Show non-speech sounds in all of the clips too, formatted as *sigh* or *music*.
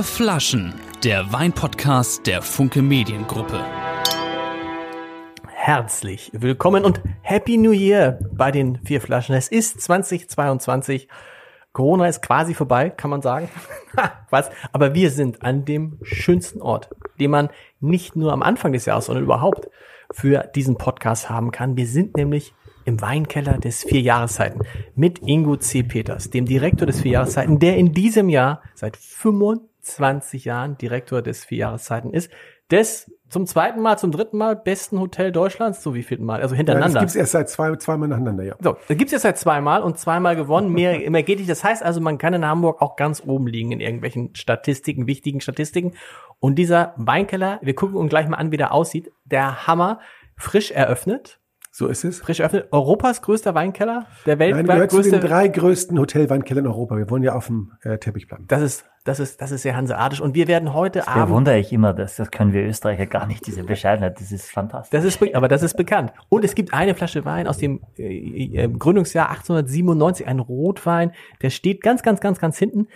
Vier Flaschen, der Weinpodcast der Funke Mediengruppe. Herzlich willkommen und Happy New Year bei den Vier Flaschen. Es ist 2022. Corona ist quasi vorbei, kann man sagen. *laughs* Was? Aber wir sind an dem schönsten Ort, den man nicht nur am Anfang des Jahres, sondern überhaupt für diesen Podcast haben kann. Wir sind nämlich im Weinkeller des Vier Jahreszeiten mit Ingo C. Peters, dem Direktor des Vier Jahreszeiten, der in diesem Jahr seit 25 Jahren Direktor des Vier Jahreszeiten ist, des zum zweiten Mal, zum dritten Mal besten Hotel Deutschlands, so wie vierten Mal, also hintereinander. Ja, das gibt's erst seit zwei, zweimal nacheinander, ja. So, das gibt's erst seit zweimal und zweimal gewonnen, mehr, *laughs* mehr geht nicht. Das heißt also, man kann in Hamburg auch ganz oben liegen in irgendwelchen Statistiken, wichtigen Statistiken. Und dieser Weinkeller, wir gucken uns gleich mal an, wie der aussieht, der Hammer, frisch eröffnet, so ist es. Frisch eröffnet. Europas größter Weinkeller, der weltweit Nein, gehört größte. Zu den drei größten Hotelweinkellern in Europa. Wir wollen ja auf dem äh, Teppich bleiben. Das ist, das ist, das ist sehr hanseatisch. Und wir werden heute das Abend. wundere ich immer, dass das können wir Österreicher gar nicht, diese Bescheidenheit. Das ist fantastisch. Das ist, aber das ist bekannt. Und es gibt eine Flasche Wein aus dem äh, äh Gründungsjahr 1897, ein Rotwein, der steht ganz, ganz, ganz, ganz hinten.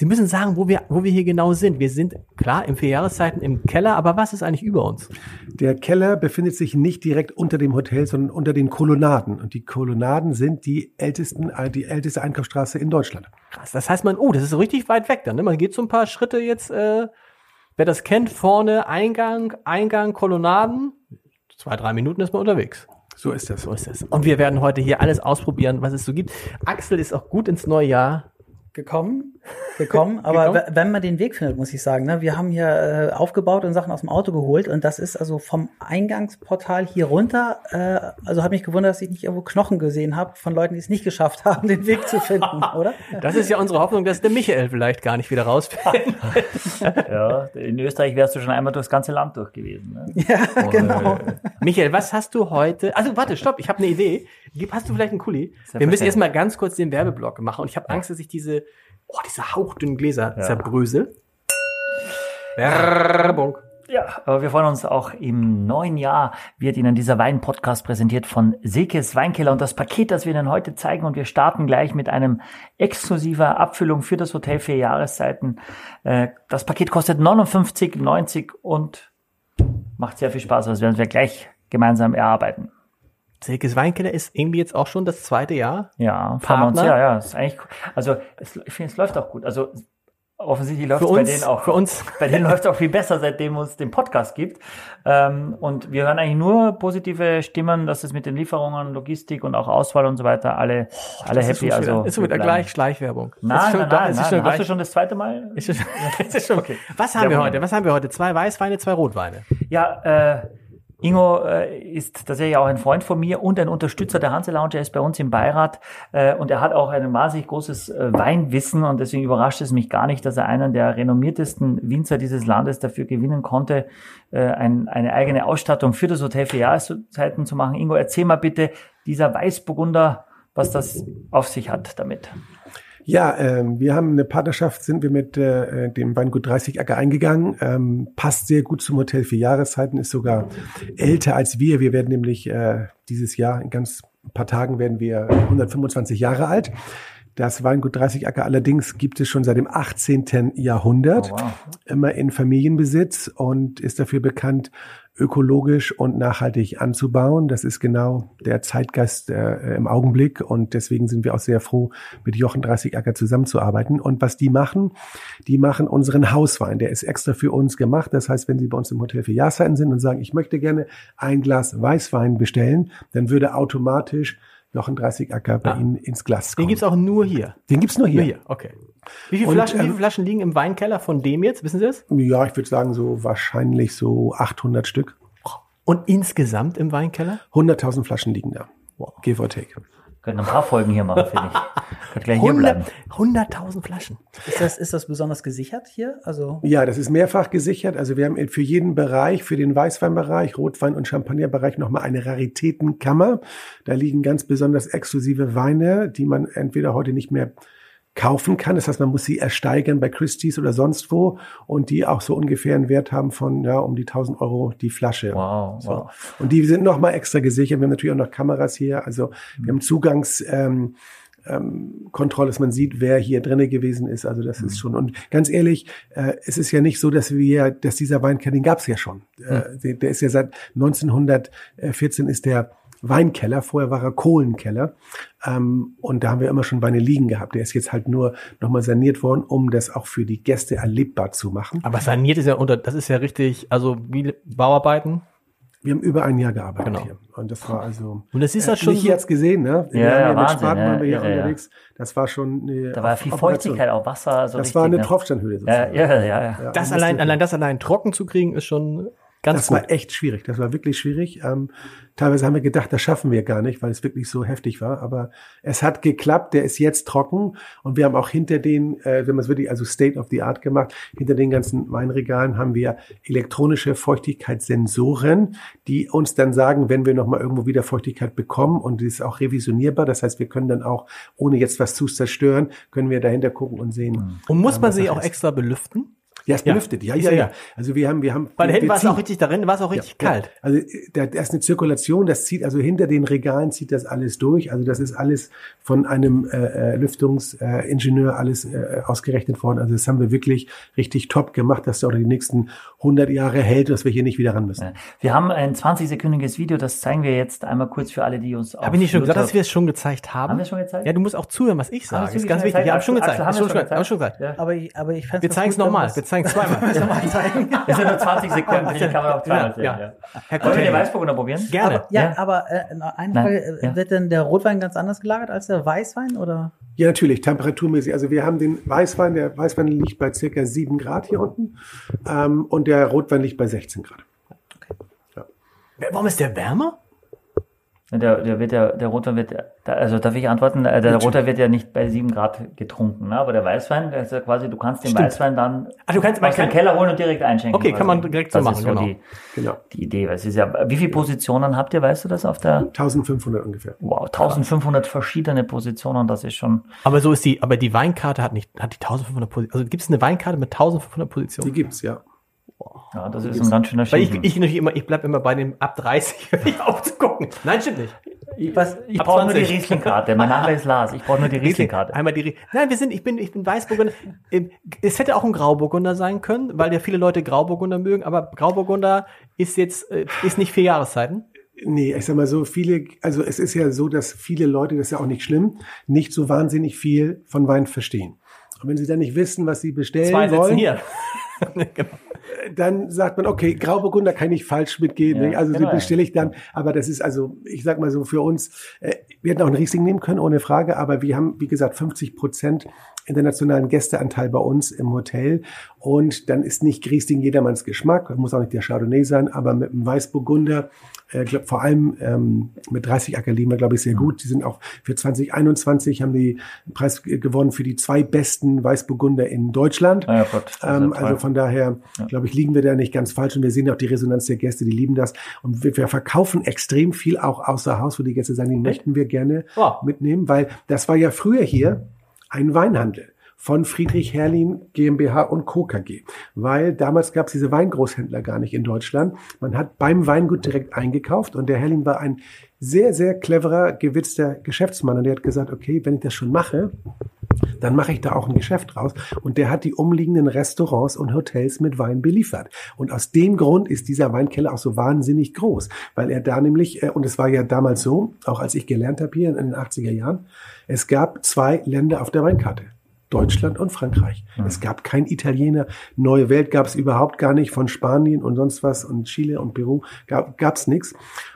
Sie müssen sagen, wo wir, wo wir hier genau sind. Wir sind klar im Vierjahreszeiten im Keller, aber was ist eigentlich über uns? Der Keller befindet sich nicht direkt unter dem Hotel, sondern unter den Kolonnaden. Und die Kolonnaden sind die ältesten, äh, die älteste Einkaufsstraße in Deutschland. Krass. Das heißt man, oh, das ist so richtig weit weg dann. Ne? Man geht so ein paar Schritte jetzt, äh, wer das kennt, vorne Eingang, Eingang, Kolonnaden. Zwei, drei Minuten ist man unterwegs. So ist das. So ist das. Und wir werden heute hier alles ausprobieren, was es so gibt. Axel ist auch gut ins neue Jahr gekommen, gekommen. *laughs* Aber gekommen? wenn man den Weg findet, muss ich sagen, ne, wir haben hier äh, aufgebaut und Sachen aus dem Auto geholt und das ist also vom Eingangsportal hier runter. Äh, also habe mich gewundert, dass ich nicht irgendwo Knochen gesehen habe von Leuten, die es nicht geschafft haben, den Weg zu finden, *laughs* oder? Das ist ja unsere Hoffnung, dass der Michael vielleicht gar nicht wieder rausfindet. *laughs* ja, in Österreich wärst du schon einmal durchs ganze Land durch gewesen. Ne? Ja, oh, genau. Äh, Michael, was hast du heute? Also warte, stopp, ich habe eine Idee. Hast du vielleicht einen Kuli? Wir müssen erstmal ganz kurz den Werbeblock machen und ich habe Angst, dass ich diese oh, diese hauchdünnen Gläser ja. zerbrösel. Werbung. Ja, aber wir freuen uns auch im neuen Jahr wird Ihnen dieser Wein-Podcast präsentiert von Silkes Weinkeller und das Paket, das wir Ihnen heute zeigen und wir starten gleich mit einem exklusiver Abfüllung für das Hotel vier Jahreszeiten. Äh, das Paket kostet 59,90 und macht sehr viel Spaß, das werden wir gleich gemeinsam erarbeiten. Silkes Weinkeller ist irgendwie jetzt auch schon das zweite Jahr. Ja, Partner. Uns, ja, ja, ist eigentlich, also es, ich finde, es läuft auch gut. Also offensichtlich läuft es bei denen auch. Für uns. Bei denen läuft es auch viel besser, seitdem es den Podcast gibt. Ähm, und wir hören eigentlich nur positive Stimmen, dass es mit den Lieferungen, Logistik und auch Auswahl und so weiter alle, oh, alle happy. also wieder, ist schon wieder gleich Schleichwerbung. Nein, nein, nein, nein, nein. Hast du schon das zweite Mal? Ist schon, ist *laughs* schon, okay. Was haben wir heute? Was haben wir heute? Zwei Weißweine, zwei Rotweine. Ja, äh, Ingo äh, ist tatsächlich auch ein Freund von mir und ein Unterstützer der Hanse Lounge. Er ist bei uns im Beirat äh, und er hat auch ein wahnsinnig großes äh, Weinwissen und deswegen überrascht es mich gar nicht, dass er einen der renommiertesten Winzer dieses Landes dafür gewinnen konnte, äh, ein, eine eigene Ausstattung für das Hotel für Jahreszeiten zu machen. Ingo, erzähl mal bitte dieser Weißburgunder, was das auf sich hat damit. Ja, ähm, wir haben eine Partnerschaft, sind wir mit äh, dem Weingut 30 Acker eingegangen. Ähm, passt sehr gut zum Hotel für Jahreszeiten, ist sogar älter als wir. Wir werden nämlich äh, dieses Jahr in ganz paar Tagen werden wir 125 Jahre alt. Das Weingut 30 Acker allerdings gibt es schon seit dem 18. Jahrhundert, oh, wow. immer in Familienbesitz und ist dafür bekannt, ökologisch und nachhaltig anzubauen. Das ist genau der Zeitgeist äh, im Augenblick und deswegen sind wir auch sehr froh, mit Jochen 30 Acker zusammenzuarbeiten. Und was die machen, die machen unseren Hauswein. Der ist extra für uns gemacht. Das heißt, wenn Sie bei uns im Hotel für Jahreszeiten sind und sagen, ich möchte gerne ein Glas Weißwein bestellen, dann würde automatisch Jochen 30 Acker bei ah. Ihnen ins Glas kommen. Den gibt's auch nur hier? Den gibt's nur hier. Nur hier, okay. Wie viele, Flaschen, ähm, wie viele Flaschen liegen im Weinkeller von dem jetzt? Wissen Sie das? Ja, ich würde sagen so wahrscheinlich so 800 Stück. Und insgesamt im Weinkeller? 100.000 Flaschen liegen da. Wow. Give or take. Können ein paar Folgen hier machen, finde ich. *laughs* Können gleich hier bleiben. 100.000 Flaschen. Ist das, ist das besonders gesichert hier? Also ja, das ist mehrfach gesichert. Also wir haben für jeden Bereich, für den Weißweinbereich, Rotwein- und Champagnerbereich nochmal eine Raritätenkammer. Da liegen ganz besonders exklusive Weine, die man entweder heute nicht mehr kaufen kann. Das heißt, man muss sie ersteigern bei Christie's oder sonst wo und die auch so ungefähr einen Wert haben von ja um die 1000 Euro die Flasche. Wow, so. wow. Und die sind nochmal extra gesichert. Wir haben natürlich auch noch Kameras hier. Also wir haben Zugangs ähm, ähm, Kontrolle, dass man sieht, wer hier drinne gewesen ist. Also das ist schon. Und ganz ehrlich, äh, es ist ja nicht so, dass wir, dass dieser Weinkeller, den gab es ja schon. Äh, der, der ist ja seit 1914 ist der Weinkeller. Vorher war er Kohlenkeller. Ähm, und da haben wir immer schon Weine liegen gehabt. Der ist jetzt halt nur nochmal saniert worden, um das auch für die Gäste erlebbar zu machen. Aber saniert ist ja unter, das ist ja richtig, also wie Bauarbeiten. Wir haben über ein Jahr gearbeitet Genau. hier. Und das war also. Und das ist halt schon Nicht so- jetzt gesehen, ne? Wir Ja, haben ja, mit Wahnsinn, Spaten ja, waren wir hier ja. unterwegs. Das war schon eine Da war viel. Feuchtigkeit, auch Wasser. So Das richtig, war eine ne? Tropfsteinhöhle Ja, sozusagen. ja, ja, ja. Ja, Das allein, das- allein das allein trocken zu kriegen, ist schon ganz Das gut. war echt schwierig. Das war wirklich schwierig. Ähm, teilweise haben wir gedacht, das schaffen wir gar nicht, weil es wirklich so heftig war. Aber es hat geklappt. Der ist jetzt trocken. Und wir haben auch hinter den, äh, wenn man es wirklich also State of the Art gemacht, hinter den ganzen Weinregalen haben wir elektronische Feuchtigkeitssensoren, die uns dann sagen, wenn wir nochmal irgendwo wieder Feuchtigkeit bekommen und die ist auch revisionierbar. Das heißt, wir können dann auch, ohne jetzt was zu zerstören, können wir dahinter gucken und sehen. Und muss man was sie auch extra belüften? Ja, es Ja. belüftet. Ja, Ist ja, ja- ja. Also wir haben, wir haben. Weil hinten war es auch richtig darin, war es auch richtig ja, kalt. Ja. Also da, da ist eine Zirkulation, das zieht also hinter den Regalen zieht das alles durch. Also das ist alles von einem äh, äh, Lüftungsingenieur äh, alles äh, ausgerechnet worden. Also das haben wir wirklich richtig top gemacht, dass der auch die nächsten 100 Jahre hält, dass wir hier nicht wieder ran müssen. Wir haben ein 20-sekündiges Video, das zeigen wir jetzt einmal kurz für alle, die uns Habe ich nicht schon gesagt, dass wir es schon gezeigt haben? Haben wir schon gezeigt? Ja, du musst auch zuhören, was ich sage. Wir ist ganz wichtig. Ja, hab schon gezeigt. haben wir schon gezeigt. Aber ich, aber ich Wir zeigen es nochmal. Wir zeigen es zweimal. *laughs* Das sind *laughs* nur 20 Sekunden, die kann man auch zweimal sehen. Ja. Ja. Herr Wollen wir den Weißburgunder probieren? gerne. Aber, ja, Ja. aber äh, eine Frage, äh, ja. wird denn der Rotwein ganz anders gelagert als der Weißwein oder? Ja, natürlich, temperaturmäßig. Also wir haben den Weißwein, der Weißwein liegt bei circa 7 Grad hier unten ähm, und der Rotwein liegt bei 16 Grad. Warum ist der wärmer? Der, der wird ja, der Rotwein wird, also darf ich antworten, Äh, der Rotwein wird ja nicht bei 7 Grad getrunken, ne? aber der Weißwein, der ist ja quasi, du kannst den Stimmt. Weißwein dann Ach, du kannst- man aus dem Keller holen und direkt einschenken. Okay, kann man direkt so das machen, ist so genau. die, Genau. die Idee. weil Es ist ja, wie viele Positionen habt ihr, weißt du das auf der, 1500 ungefähr. wow, 1500 verschiedene Positionen, das ist schon, Aber so ist die, aber die Weinkarte hat nicht, hat die 1500 Positionen. Also gibt es eine Weinkarte mit 1500 Die Positionen? gibt's, ja. Ja, das ist ein ganz schöner Weil ich, ich, natürlich immer, ich bleib immer bei dem ab 30, *laughs* hör ich auf zu gucken. Nein, stimmt nicht. Was? ich ab brauche nur die 20. Riesling-Karte. Mein Name ist Lars. Ich brauche nur die Riesling-Karte. Einmal die, Rie- nein, wir sind, ich bin, ich bin Weißburgunder. Ähm, Es hätte auch ein Grauburgunder sein können, weil ja viele Leute Grauburgunder mögen, aber Grauburgunder ist jetzt, äh, ist nicht vier Jahreszeiten. Nee, ich sag mal so, viele, also es ist ja so, dass viele Leute, das ist ja auch nicht schlimm, nicht so wahnsinnig viel von Wein verstehen. Und wenn sie dann nicht wissen, was sie bestellen Zwei sitzen wollen, hier. *laughs* genau. dann sagt man, okay, Grauburgunder kann ich falsch mitgehen. Ja, nicht? also genau. die bestelle ich dann. Aber das ist also, ich sag mal so, für uns, äh, wir hätten auch einen Riesling nehmen können, ohne Frage. Aber wir haben, wie gesagt, 50 Prozent internationalen Gästeanteil bei uns im Hotel. Und dann ist nicht Riesling jedermanns Geschmack. Muss auch nicht der Chardonnay sein, aber mit einem Weißburgunder, äh, glaub, vor allem ähm, mit 30 Acker wir, glaube ich, sehr gut. Die sind auch für 2021 haben die einen Preis ge- gewonnen für die zwei besten Weißburgunder in Deutschland. Ja, Gott, Ähm, also von daher, glaube ich, liegen wir da nicht ganz falsch und wir sehen auch die Resonanz der Gäste, die lieben das. Und wir, wir verkaufen extrem viel auch außer Haus, wo die Gäste sagen, die möchten wir gerne Wow. mitnehmen, weil das war ja früher hier ein Weinhandel von Friedrich Herrlin GmbH und Co. KG. Weil damals gab es diese Weingroßhändler gar nicht in Deutschland. Man hat beim Weingut direkt eingekauft und der Herrlin war ein sehr, sehr cleverer, gewitzter Geschäftsmann und der hat gesagt, okay, wenn ich das schon mache, dann mache ich da auch ein Geschäft draus. Und der hat die umliegenden Restaurants und Hotels mit Wein beliefert. Und aus dem Grund ist dieser Weinkeller auch so wahnsinnig groß, weil er da nämlich, äh, und es war ja damals so, auch als ich gelernt habe hier in den 80er Jahren, es gab zwei Länder auf der Weinkarte. Deutschland und Frankreich. Es gab kein Italiener. Neue Welt gab es überhaupt gar nicht. Von Spanien und sonst was und Chile und Peru gab es nichts.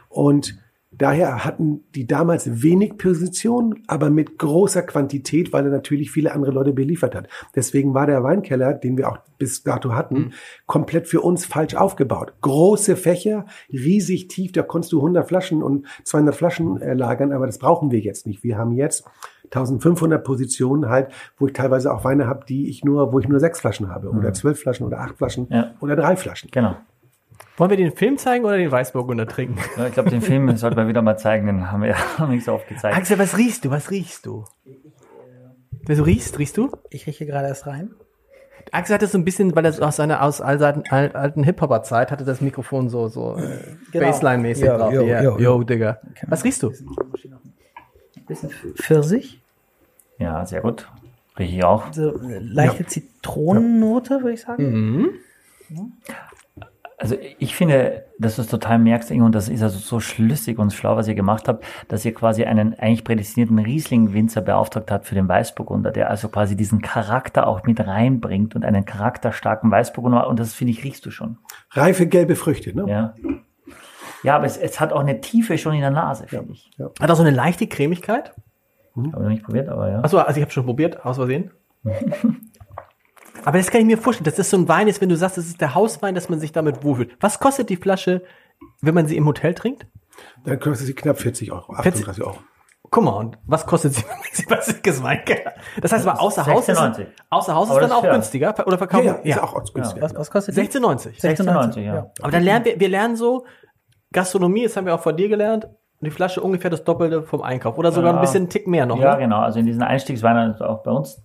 Und Daher hatten die damals wenig Position, aber mit großer Quantität, weil er natürlich viele andere Leute beliefert hat. Deswegen war der Weinkeller, den wir auch bis dato hatten, komplett für uns falsch aufgebaut. Große Fächer, riesig tief, da konntest du 100 Flaschen und 200 Flaschen äh, lagern, aber das brauchen wir jetzt nicht. Wir haben jetzt 1500 Positionen halt, wo ich teilweise auch Weine habe, die ich nur, wo ich nur sechs Flaschen habe oder zwölf Flaschen oder acht Flaschen Ja. oder drei Flaschen. Genau. Wollen wir den Film zeigen oder den Weißburgunder trinken? *laughs* Ja, ich glaube, den Film sollten wir wieder mal zeigen, den haben wir *laughs* ja nicht so oft gezeigt. Axel, was riechst du? Was riechst du? Wer so riechst, riechst du? Ich rieche gerade erst rein. Axel hatte so ein bisschen, weil er aus seiner aus alten, alten Hip-Hopper-Zeit hatte das Mikrofon so, so Genau. Baseline-mäßig Ja, drauf. jo, Ja, jo, yo, Digga. Was riechst du? Ein bisschen Pfirsich. Ja, sehr gut. Rieche ich auch. So eine leichte Zitronennote, würde ich sagen. Also ich finde, dass du es total merkst, Ingo, und das ist also so schlüssig und schlau, was ihr gemacht habt, dass ihr quasi einen eigentlich prädestinierten Riesling-Winzer beauftragt habt für den Weißburgunder, der also quasi diesen Charakter auch mit reinbringt und einen charakterstarken Weißburgunder. Und das finde ich, riechst du schon. Reife gelbe Früchte, ne? Ja. Ja, aber es, es hat auch eine Tiefe schon in der Nase, finde ich. Hat auch so eine leichte Cremigkeit. Habe noch nicht probiert, aber ja. Achso, also ich habe schon probiert, aus Versehen. *laughs* Aber das kann ich mir vorstellen, dass das so ein Wein ist, wenn du sagst, das ist der Hauswein, dass man sich damit wohlfühlt. Was kostet die Flasche, wenn man sie im Hotel trinkt? Dann kostet sie knapp 40 Euro, 40 38 Euro. Guck mal, und was kostet sie, *laughs* wenn man sie bei Sickes Weinkeller? Das heißt aber außer Haus ist, 16,90. außer Haus ist dann das auch fair. günstiger oder Ja, verkaufen? ja, ist auch günstiger. Was, was kostet die? 16,90. 16,90, ja. Aber dann lernen wir, wir lernen so Gastronomie, das haben wir auch von dir gelernt, die Flasche ungefähr das Doppelte vom Einkauf oder sogar Ja. ein bisschen einen Tick mehr noch. Ja, ne? genau. Also in diesen Einstiegsweinen ist auch bei uns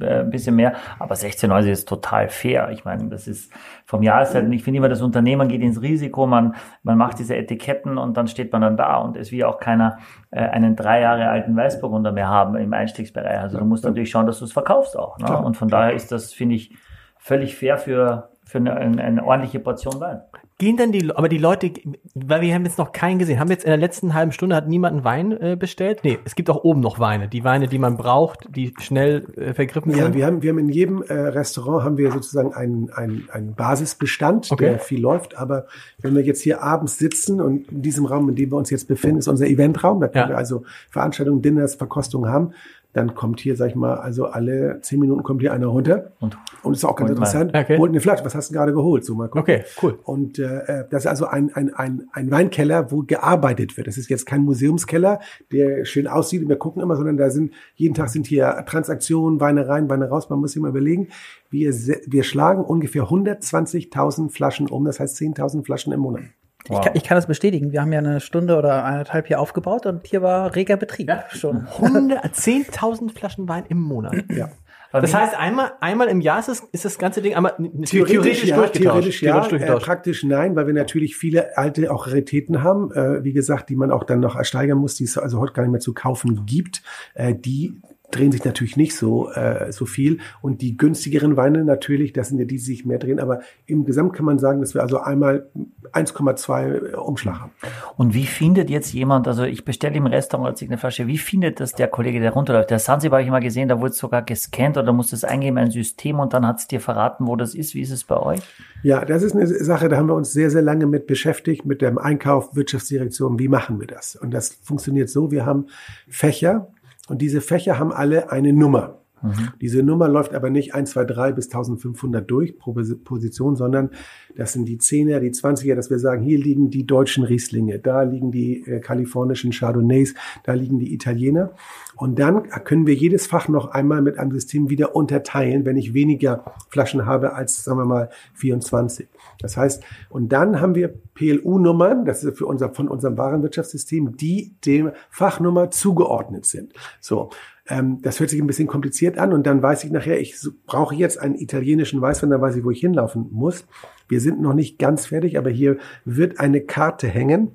äh, ein bisschen mehr, aber 16,90 ist total fair. Ich meine, das ist vom Jahreszeiten, ich finde immer, das Unternehmen geht ins Risiko, man, man macht diese Etiketten und dann steht man dann da und es will auch keiner äh, einen drei Jahre alten Weißburgunder mehr haben im Einstiegsbereich. Also du musst natürlich schauen, dass du es verkaufst auch. Ne? Und von daher ist das, finde ich, völlig fair für, für eine, eine, eine ordentliche Portion Wein. Gehen dann die, aber die Leute, weil wir haben jetzt noch keinen gesehen, haben wir jetzt in der letzten halben Stunde hat niemand einen Wein äh, bestellt? Nee, es gibt auch oben noch Weine, die Weine, die man braucht, die schnell äh, vergriffen Ja, sind. wir haben, wir haben in jedem äh, Restaurant haben wir sozusagen einen, einen, einen Basisbestand, Okay. der viel läuft. Aber wenn wir jetzt hier abends sitzen und in diesem Raum, in dem wir uns jetzt befinden, ist unser Eventraum, da können Ja. wir also Veranstaltungen, Dinners, Verkostungen haben, dann kommt hier, sag ich mal, also alle zehn Minuten kommt hier einer runter. Und Und ist auch ganz mal. interessant. Okay. Holt eine Flasche. Was hast du gerade geholt? So mal gucken. Okay, cool. Und äh, das ist also ein, ein, ein, ein Weinkeller, wo gearbeitet wird. Das ist jetzt kein Museumskeller, der schön aussieht und wir gucken immer, sondern da sind jeden Tag sind hier Transaktionen, Weine rein, Weine raus. Man muss sich mal überlegen, wir, wir schlagen ungefähr 120.000 Flaschen um, das heißt 10.000 Flaschen im Monat. Ich, kann, ich kann das bestätigen. Wir haben ja eine Stunde oder eineinhalb hier aufgebaut und hier war reger Betrieb schon. 100 10.000 *laughs* Flaschen Wein im Monat. Ja. Das wie- heißt, einmal, einmal im Jahr ist das, ist das ganze Ding einmal Theoretisch, ja, durchgetauscht. theoretisch ja, Theoretisch äh, durchgetauscht. praktisch nein, weil wir natürlich viele alte auch Raritäten haben, äh, wie gesagt, die man auch dann noch ersteigern muss, die es also heute gar nicht mehr zu kaufen gibt. Äh, die drehen sich natürlich nicht so äh, so viel und die günstigeren Weine natürlich, das sind ja die, die sich mehr drehen, aber im Gesamt kann man sagen, dass wir also einmal 1,2 Umschlag haben. Und wie findet jetzt jemand, also ich bestelle im Restaurant als eine Flasche, wie findet das der Kollege, der runterläuft? Der Sansibar habe ich mal gesehen, da wurde es sogar gescannt oder musst es eingeben, ein System und dann hat es dir verraten, wo das ist. Wie ist es bei euch? Ja, das ist eine Sache, da haben wir uns sehr, sehr lange mit beschäftigt, mit dem Einkauf, Wirtschaftsdirektion, wie machen wir das? Und das funktioniert so, wir haben Fächer und diese Fächer haben alle eine Nummer. Diese Nummer läuft aber nicht 1, 2, 3 bis 1500 durch pro Posi- Position, sondern das sind die 10er, die 20er, dass wir sagen, hier liegen die deutschen Rieslinge, da liegen die äh, kalifornischen Chardonnays, da liegen die Italiener. Und dann können wir jedes Fach noch einmal mit einem System wieder unterteilen, wenn ich weniger Flaschen habe als, sagen wir mal, 24. Das heißt, und dann haben wir PLU-Nummern, das ist für unser, von unserem Warenwirtschaftssystem, die dem Fachnummer zugeordnet sind. So. Ähm, das hört sich ein bisschen kompliziert an und dann weiß ich nachher, ich brauche jetzt einen italienischen Weißwein, dann weiß ich, wo ich hinlaufen muss. Wir sind noch nicht ganz fertig, aber hier wird eine Karte hängen,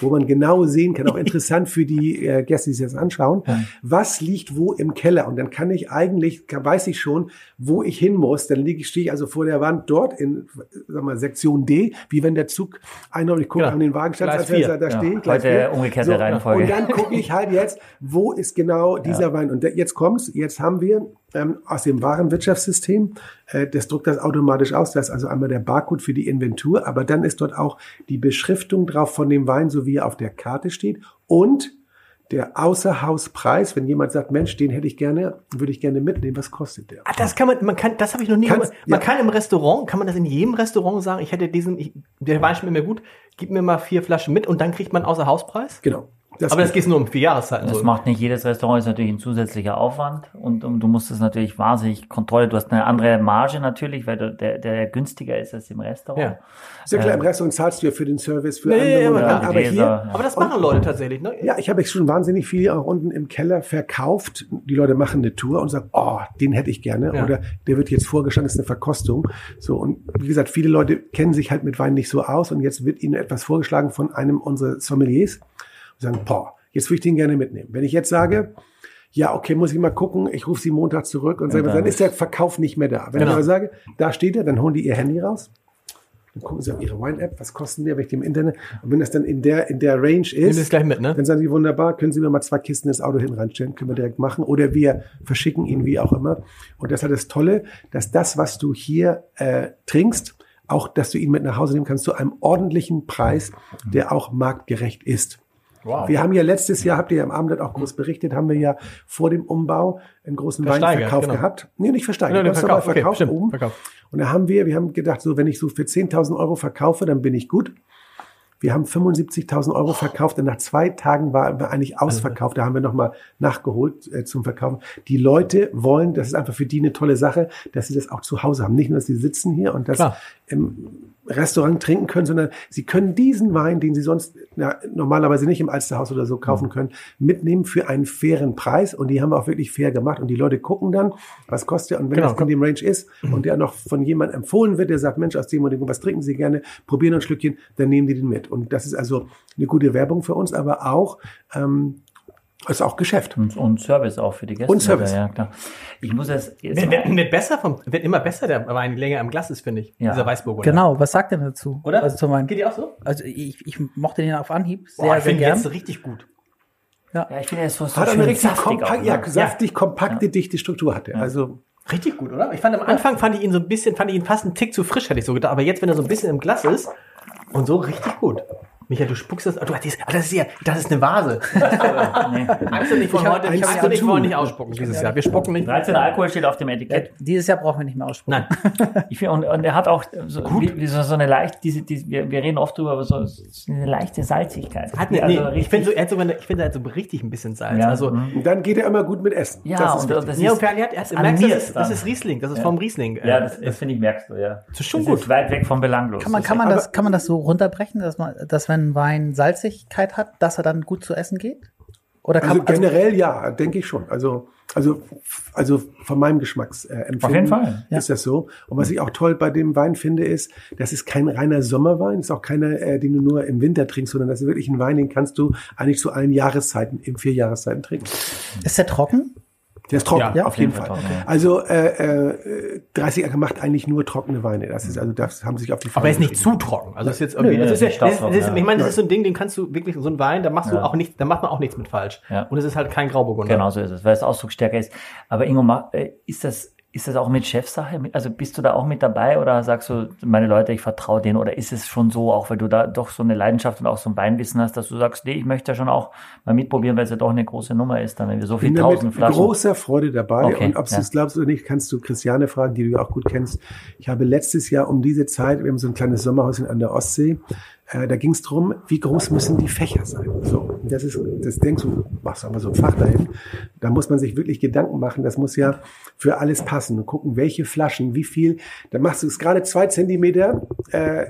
wo man genau sehen kann, auch interessant für die äh, Gäste, die sich das anschauen, was liegt wo im Keller. Und dann kann ich eigentlich, kann, weiß ich schon, wo ich hin muss. Dann liege ich, stehe ich also vor der Wand dort in, sag mal, Sektion D, wie wenn der Zug einmal, ich gucke Ja. an den Wagenstand, Gleis als da Ja, steht. Gleis heute umgekehrte Reihenfolge. Und dann gucke ich halt jetzt, wo ist genau *laughs* dieser Wein. Und da- jetzt kommt's, jetzt haben wir ähm, aus dem Warenwirtschaftssystem, äh, das druckt das automatisch aus. Da ist also einmal der Barcode für die Inventur, aber dann ist dort auch die Beschriftung drauf von dem Wein, so wie er auf der Karte steht. Und der Außerhauspreis, wenn jemand sagt, Mensch, den hätte ich gerne, würde ich gerne mitnehmen, was kostet der? Ah, das kann man, man kann, das habe ich noch nie Kannst- gemacht. Man ja. kann im Restaurant, kann man das in jedem Restaurant sagen, ich hätte diesen, ich, der Wein schmeckt mir gut, gib mir mal vier Flaschen mit und dann kriegt man außer Hauspreis? Genau. Das Aber das geht nur um vier Jahreszeiten. Das so. macht nicht jedes Restaurant, ist natürlich ein zusätzlicher Aufwand und, und du musst es natürlich wahnsinnig Kontrolle. Du hast eine andere Marge natürlich, weil du, der, der günstiger ist als im Restaurant. Ja. ist ja klar, im Restaurant zahlst du ja für den Service, für Nee, andere und ja, aber Gläser, hier, ja. Aber das machen Leute tatsächlich, ne? Ja, ich habe jetzt schon wahnsinnig viel auch unten im Keller verkauft. Die Leute machen eine Tour und sagen, oh, den hätte ich gerne. Ja. Oder der wird jetzt vorgeschlagen, das ist eine Verkostung. So, und wie gesagt, viele Leute kennen sich halt mit Wein nicht so aus und jetzt wird ihnen etwas vorgeschlagen von einem unserer Sommeliers und sagen, boah, jetzt würde ich den gerne mitnehmen. Wenn ich jetzt sage, ja, okay, muss ich mal gucken, ich rufe sie Montag zurück und sage, dann- dann ist der Verkauf nicht mehr da. Wenn Genau. ich aber sage, da steht er, dann holen die ihr Handy raus. Dann gucken sie auf ihre Wine-App, was kosten die, die im Internet. Und wenn das dann in der, in der Range ist, gleich mit, ne? dann sagen sie, wunderbar, können Sie mir mal zwei Kisten ins Auto hin reinstellen, können wir direkt machen. Oder wir verschicken ihn, wie auch immer. Und das hat das Tolle, dass das, was du hier äh, trinkst, auch, dass du ihn mit nach Hause nehmen kannst zu einem ordentlichen Preis, der auch marktgerecht ist. Wow. Wir haben ja letztes Jahr, habt ihr ja im Abendblatt auch groß berichtet, haben wir ja vor dem Umbau einen großen Weinverkauf genau. gehabt. Nee, nicht versteigert, ganz normal Verkauf, okay, verkauft stimmt, oben. Verkauf. Und da haben wir, wir haben gedacht, so, wenn ich so für 10.000 Euro verkaufe, dann bin ich gut. Wir haben 75.000 Euro verkauft und nach zwei Tagen war war eigentlich ausverkauft. Da haben wir nochmal nachgeholt äh, zum Verkaufen. Die Leute wollen, das ist einfach für die eine tolle Sache, dass sie das auch zu Hause haben. Nicht nur, dass sie sitzen hier und das Klar. Im Restaurant trinken können, sondern sie können diesen Wein, den sie sonst ja, normalerweise nicht im Alsterhaus oder so Mhm. kaufen können, mitnehmen für einen fairen Preis. Und die haben wir auch wirklich fair gemacht. Und die Leute gucken dann, was kostet er. Und wenn Genau. das in dem Range ist und der noch von jemandem empfohlen wird, der sagt, Mensch, aus dem und dem, was trinken Sie gerne, probieren ein Schlückchen, dann nehmen die den mit. Und das ist also eine gute Werbung für uns, aber auch, ähm, ist auch Geschäft. Und, und Service auch für die Gäste. Und Service. Ja, klar. Ich muss jetzt, jetzt Wird, wird, wird besser vom, wird immer besser, der Wein länger im Glas ist, finde ich. Ja. Dieser Weißburger. Genau, was sagt denn dazu? Oder? Also zum Wein. Geht ihr auch so? Also ich, ich mochte den auf Anhieb sehr, Boah, ich sehr finde gern. jetzt richtig gut. ja, ich finde, er ist so, so Hat schön eine richtig saftig kompakt, auch, ja, ne? saftig, kompakte, dichte Struktur hat er. Also, Richtig gut, oder? Ich fand am Anfang fand ich ihn so ein bisschen, fand ich ihn fast einen Tick zu frisch, hätte ich so gedacht. Aber jetzt, wenn er so ein bisschen im Glas ist und so richtig gut. Michael, du spuckst das. Ah, du, das, ist, ah, das ist ja, das ist eine Vase. *laughs* Axel und ich wollen hab heute, ich tun. wollen nicht ausspucken dieses Jahr. Wir spucken nicht. 13 Alkohol steht auf dem Etikett. Dieses Jahr brauchen wir nicht mehr aussprechen. Nein. *laughs* Ich und, und er hat auch so, wie, wie so, so eine leicht, diese, diese wir, wir reden oft drüber, aber so, so eine leichte Salzigkeit. Hat nee, also ich finde so, er hat sogar, eine, ich finde, er hat so richtig ein bisschen Salz. Ja, also, mhm. und dann geht er immer gut mit Essen. ja, das ist und, das ja, und er hat erst, an merkst, du, mir das, ist, das ist Riesling, das ist Ja. vom Riesling. äh, ja, das, das finde ich, merkst du, ja. Das ist schon das gut. Ist weit weg vom Belanglos. Kann man, Das kann, man das, kann man das so runterbrechen, dass, man, dass wenn ein Wein Salzigkeit hat, dass er dann gut zu essen geht? Oder kann Also man, also, generell ja, denke ich schon. Also, also, also von meinem Geschmacksempfinden Auf jeden Fall, ja. ist das so. Und was ich auch toll bei dem Wein finde, ist, das ist kein reiner Sommerwein, ist auch keiner, äh, den du nur im Winter trinkst, sondern das ist wirklich ein Wein, den kannst du eigentlich zu allen Jahreszeiten, in vier Jahreszeiten trinken. ist der trocken? Der ist trocken, Ja, auf jeden Fall Fall. trocken, ja. Also äh, äh, 30 Acker macht eigentlich nur trockene Weine. Das ist also das haben sich auf die Aber er ist nicht zu trocken. Also das ist jetzt irgendwie, Nö, das ist, ja, nicht das das ist, ja. ich meine, das ist so ein Ding, den kannst du wirklich so ein Wein, da machst du Ja. auch nicht, da macht man auch nichts mit falsch. Ja. Und es ist halt kein Grauburgunder. Genau so ist es, weil es ausdrucksstärker ist. Aber Ingo, äh, ist das, ist das auch mit Chefsache? Also bist du da auch mit dabei oder sagst du, meine Leute, ich vertraue denen? Oder ist es schon so, auch weil du da doch so eine Leidenschaft und auch so ein Weinwissen hast, dass du sagst, nee, ich möchte ja schon auch mal mitprobieren, weil es ja doch eine große Nummer ist, dann wenn wir so viel bin da tausend mit Flaschen. großer Freude dabei. Okay, und ob du ja. es glaubst oder nicht, kannst du Christiane fragen, die du ja auch gut kennst. Ich habe letztes Jahr um diese Zeit, wir haben so ein kleines Sommerhäuschen an der Ostsee, äh, da ging es drum, wie groß müssen die Fächer sein. So, das ist, das denkst du, machst aber so ein Fach dahin. Da muss man sich wirklich Gedanken machen. Das muss ja für alles passen und gucken, welche Flaschen, wie viel. Dann machst du es gerade zwei Zentimeter. Äh,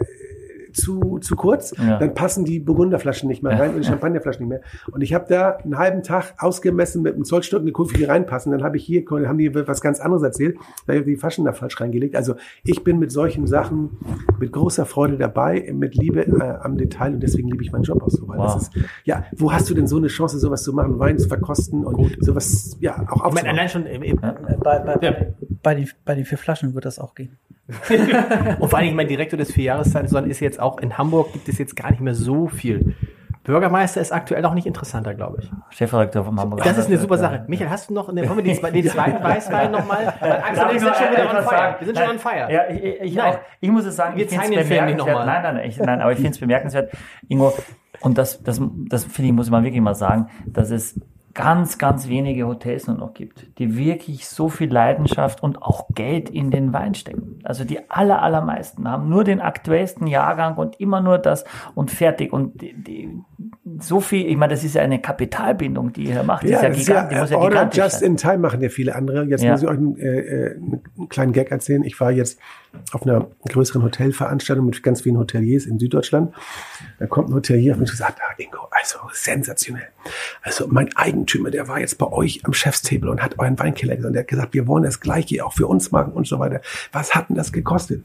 zu, zu kurz, Ja. dann passen die Burgunderflaschen nicht mehr rein und die Champagnerflaschen nicht mehr. Und ich habe da einen halben Tag ausgemessen mit einem Zollstock geguckt, wie die reinpassen. Dann habe ich hier, haben die was ganz anderes erzählt, da habe ich die Flaschen da falsch reingelegt. Also ich bin mit solchen Sachen mit großer Freude dabei, mit Liebe äh, am Detail und deswegen liebe ich meinen Job auch so. Weil Wow. das ist, ja, wo hast du denn so eine Chance, sowas zu machen, Wein zu verkosten und sowas, ja, auch Ich meine, aufzubauen? allein schon, Äh, Bei, bei, Ja. bei, den, bei den vier Flaschen wird das auch gehen. *laughs* und vor allem, ich mein Direktor des Vierjahreszeiten, sondern ist jetzt auch in Hamburg gibt es jetzt gar nicht mehr so viel. Bürgermeister ist aktuell auch nicht interessanter, glaube ich. Chefredakteur vom Hamburger. Das ist eine super Sache. Michael, hast du noch, eine, wollen wir den, den *laughs* zweiten Weißwein nochmal? Axel, ich sind schon wieder on fire. Wir sind schon on fire. Ja, ich, ich, Nein. auch, ich muss es sagen, Wir ich finde zeigen es bemerkenswert. nochmal. Nein, nein, ich, nein, aber ich finde es bemerkenswert, Ingo, und das, das, das finde ich, muss ich mal wirklich mal sagen, dass es ganz, ganz wenige Hotels nur noch gibt, die wirklich so viel Leidenschaft und auch Geld in den Wein stecken. Also die aller, allermeisten haben nur den aktuellsten Jahrgang und immer nur das und fertig. Und die, die, so viel, ich meine, das ist ja eine Kapitalbindung, die ihr hier macht. Ist ja das ist gigantisch. die muss ja gigantisch Just sein. in Time machen ja viele andere. Jetzt Ja. muss ich euch einen, äh, äh, einen kleinen Gag erzählen. Ich war jetzt auf einer größeren Hotelveranstaltung mit ganz vielen Hoteliers in Süddeutschland. Da kommt ein Hotelier auf mich und sagt, ah, Ingo, also sensationell. Also mein Eigentümer, der war jetzt bei euch am Chefstable und hat euren Weinkeller gesehen. Der hat gesagt, wir wollen das Gleiche auch für uns machen und so weiter. Was hat denn das gekostet?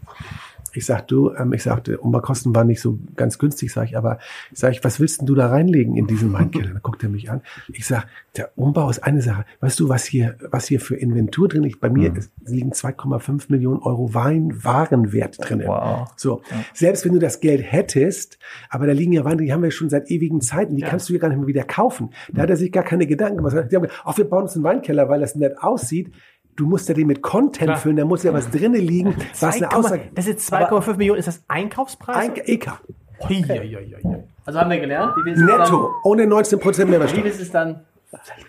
Ich sag, du, ähm, ich sagte, Umbaukosten waren nicht so ganz günstig, sag ich, aber ich sag ich, was willst denn du da reinlegen in diesen Weinkeller? Dann guckt er mich an. Ich sag, der Umbau ist eine Sache. Weißt du, was hier, was hier für Inventur drin ist? Bei mir ist, liegen 2,5 Millionen Euro Weinwarenwert drin. Wow. So. Selbst wenn du das Geld hättest, aber da liegen ja Weine, die haben wir schon seit ewigen Zeiten, die kannst du ja gar nicht mehr wieder kaufen. Da hat er sich gar keine Gedanken gemacht. Die haben gesagt, ach, wir bauen uns einen Weinkeller, weil das nett aussieht. Du musst ja den mit Content Klar. füllen, da muss ja was drinnen liegen, was eine 2,5 Aussage. das ist 2,5 Millionen. Ist das Einkaufspreis? Ein EK. Hi. Also haben wir gelernt. Wie es Netto, ohne 19% Dann, wie Mehrwertsteuer. viel ist es dann?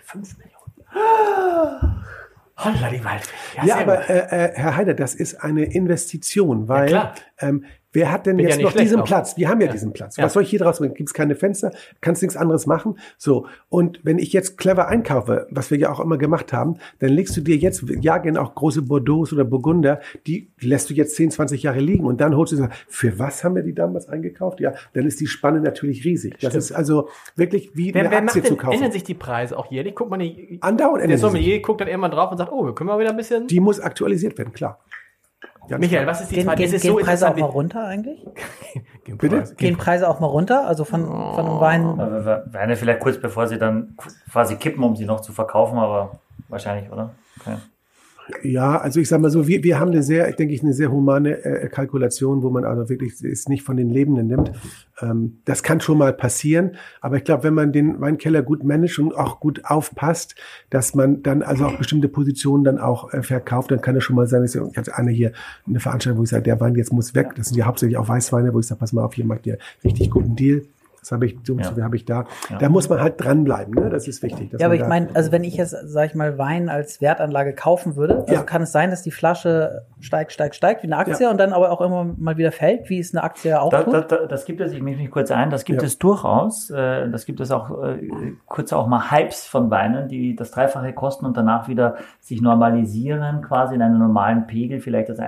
5 Millionen. Holla die Waldfee. Ja, sehr aber äh, äh, Herr Heider, das ist eine Investition, weil klar. ähm, wer hat denn ja jetzt nicht noch diesen auch. Platz? Wir haben ja, diesen Platz. Ja. Was soll ich hier draus machen? Gibt es keine Fenster? Kannst nichts anderes machen? So. Und wenn ich jetzt clever einkaufe, was wir ja auch immer gemacht haben, dann legst du dir jetzt, ja, gerne auch große Bordeaux oder Burgunder, die lässt du jetzt 10, 20 Jahre liegen und dann holst du sie. Für was haben wir die damals eingekauft? Ja, dann ist die Spanne natürlich riesig. Das ist also wirklich wie Wer, eine wer Aktie macht zu denn, kaufen. ändern sich die Preise auch jährlich? Guckt man die, Andauernd der ändern sich. Sommelier guckt dann irgendwann drauf und sagt, oh, wir können mal wieder ein bisschen. Die muss aktualisiert werden, klar. Ganz Michael, was ist die Gehen, zweite? gehen, Es ist gehen so Preise auch mal runter eigentlich? *laughs* Gehen Bitte? Preise. Gehen Preise auch mal runter? Also von, von einem Wein. Aber Weine vielleicht kurz bevor sie dann quasi kippen, um sie noch zu verkaufen, aber wahrscheinlich, oder? Okay. Ja, also ich sage mal so, wir, wir haben eine sehr, denke ich, eine sehr humane äh, Kalkulation, wo man also wirklich es nicht von den Lebenden nimmt. Ähm, das kann schon mal passieren, aber ich glaube, wenn man den Weinkeller gut managt und auch gut aufpasst, dass man dann also auch bestimmte Positionen dann auch äh, verkauft, dann kann es schon mal sein, dass ich hatte eine hier eine Veranstaltung, wo ich sage, der Wein jetzt muss weg. Das sind ja hauptsächlich auch Weißweine, wo ich sage, pass mal auf, hier macht ihr richtig guten Deal. Das habe ich, so, Ja. so habe ich da. Da muss man halt dranbleiben, ne? Das ist wichtig. dass Ja, aber ich meine, also wenn ich jetzt, sag ich mal, Wein als Wertanlage kaufen würde, also Ja. kann es sein, dass die Flasche steigt, steigt, steigt wie eine Aktie Ja. und dann aber auch immer mal wieder fällt, wie es eine Aktie auch Da, tut? da, da, das gibt es, ich mische mich kurz ein, das gibt Ja. es durchaus. Äh, das gibt es auch äh, kurz auch mal Hypes von Weinen, die das Dreifache kosten und danach wieder sich normalisieren, quasi in einen normalen Pegel, vielleicht das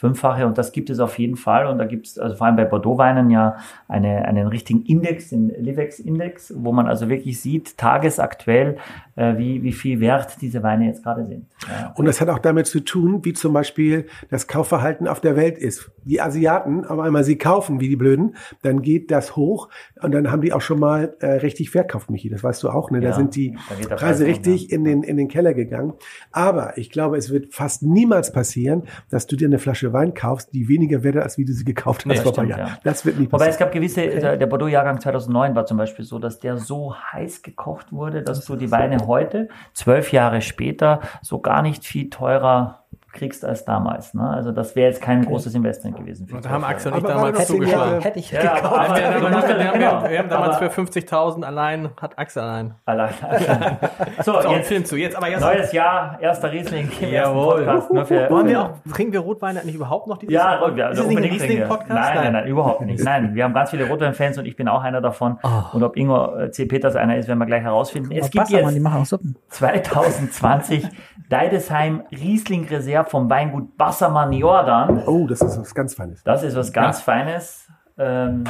1,5-fache. Und das gibt es auf jeden Fall. Und da gibt es, also vor allem bei Bordeaux-Weinen ja eine, einen richtigen Index, den Livex-Index, wo man also wirklich sieht, tagesaktuell, äh, wie, wie viel wert diese Weine jetzt gerade sind. Ja. Und das hat auch damit zu tun, wie zum Beispiel das Kaufverhalten auf der Welt ist. Die Asiaten, aber einmal sie kaufen wie die Blöden, dann geht das hoch und dann haben die auch schon mal äh, richtig verkauft, Michi. Das weißt du auch, ne? Da Ja, sind die da Preise richtig in den in den Keller gegangen. Aber ich glaube, es wird fast niemals passieren, dass du dir eine Flasche Wein kaufst, die weniger wert ist, als wie du sie gekauft hast Nee, vor stimmt, Jahren. ja. Das wird Wobei passieren. es gab gewisse, der, der Bordeaux-Jahrgang 2009 war zum Beispiel so, dass der so heiß gekocht wurde, dass du die Weine heute, zwölf Jahre später, so gar nicht viel teurer kriegst als damals. Ne? Also das wäre jetzt kein großes Investment gewesen. Da haben Axel und Aber damals zugeschlagen. Hätte ich Ja, gekauft. aber- Wir haben, damals, wir, haben, wir, haben, wir haben damals Aber- für 50.000 allein, hat Axel allein. Allein. *laughs* So, So, jetzt Film zu. Jetzt aber jetzt. neues Jahr, erster Riesling Jawohl. Podcast. Für, Wollen wir auch, trinken wir Rotweine nicht überhaupt noch dieses Ja, Jahr? und nicht ein unbedingt. Riesling-Podcast? Nein, nein, nein, überhaupt nicht. Nein, wir haben ganz viele Rotwein-Fans und ich bin auch einer davon. Ah. Und ob Ingo äh, C. Peters einer ist, werden wir gleich herausfinden. Es gibt jetzt die machen auch Suppen. 2020 Deidesheim Riesling Reserve vom Weingut Bassermann Jordan. Oh, das ist was ganz Feines. Das ist was ganz Feines. Ähm,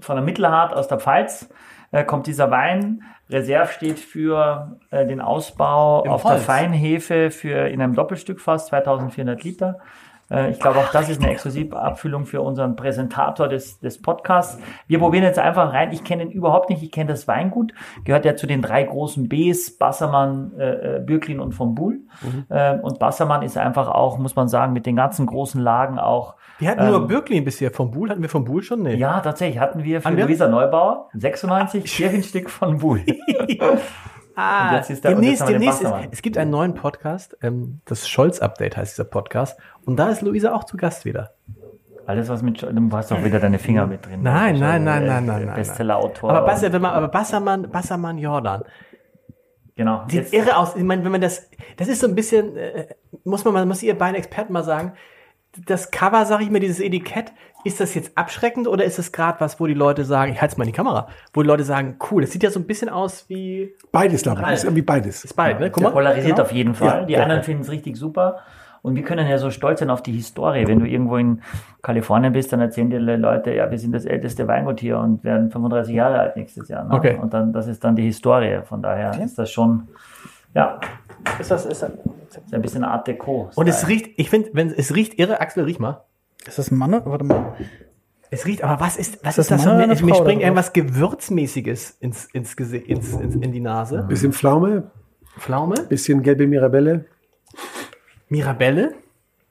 von der Mittelhart aus der Pfalz äh, kommt dieser Wein. Reserve steht für äh, den Ausbau Im auf Holz. der Feinhefe für in einem Doppelstückfass 2400 Liter. Äh, ich glaube auch das ist eine Exklusivabfüllung für unseren Präsentator des, des Podcasts. Wir probieren jetzt einfach rein. Ich kenne ihn überhaupt nicht. Ich kenne das Weingut. Gehört ja zu den drei großen Bs, Bassermann, äh, äh, Bürklin und vom Buhl. Ähm, und Bassermann ist einfach auch, muss man sagen, mit den ganzen großen Lagen auch Wir hatten nur Bürklin bisher. Vom Buhl hatten wir vom Buhl schon? Nee. ja, tatsächlich hatten wir für? Luisa Neubauer 96 *laughs* Kirchenstück von Buhl. *laughs* Ah, Und jetzt ist der- und demnächst, jetzt demnächst ist, es gibt einen neuen Podcast, ähm, das Scholz-Update heißt dieser Podcast. Und da ist Luisa auch zu Gast wieder. Alles, was mit, du hast doch wieder deine Finger mit drin. Nein, nein, nein, äh, nein, nein, nein. Bestseller-Autor. Aber, Basser, wenn man, aber Bassermann, Bassermann Jordan. genau. Sieht Jetzt, irre aus. Ich meine, wenn man das, das ist so ein bisschen, äh, muss man mal, muss ihr beiden Experten mal sagen, das Cover, sag ich mir, dieses Etikett, ist das jetzt abschreckend oder ist es gerade was, wo die Leute sagen, ich halte es mal in die Kamera, wo die Leute sagen, cool, das sieht ja so ein bisschen aus wie, Beides, glaube ich. Ist irgendwie beides. ist bald, ne? Guck der mal. polarisiert Genau. auf jeden Fall. Ja, die ja, anderen ja. finden es richtig super. Und wir können ja so stolz sein auf die Historie. Wenn du irgendwo in Kalifornien bist, dann erzählen dir die Leute, ja, wir sind das älteste Weingut hier und werden 35 Jahre alt nächstes Jahr. Ne? Okay. Und dann, das ist dann die Historie. Von daher ist das schon, ja, Ist das, ist das. ist ein bisschen Art Deco. Und es riecht, ich finde, wenn es riecht irre, Axel, riech mal. Ist das ein Mann? Warte mal. Es riecht, aber was ist, was Ist ist das das? Mann oder Mir, eine mir springt irgendwas Gewürzmäßiges ins, ins, Gese- ins, ins, in die Nase. Bisschen Pflaume, Pflaume, bisschen gelbe Mirabelle. Mirabelle.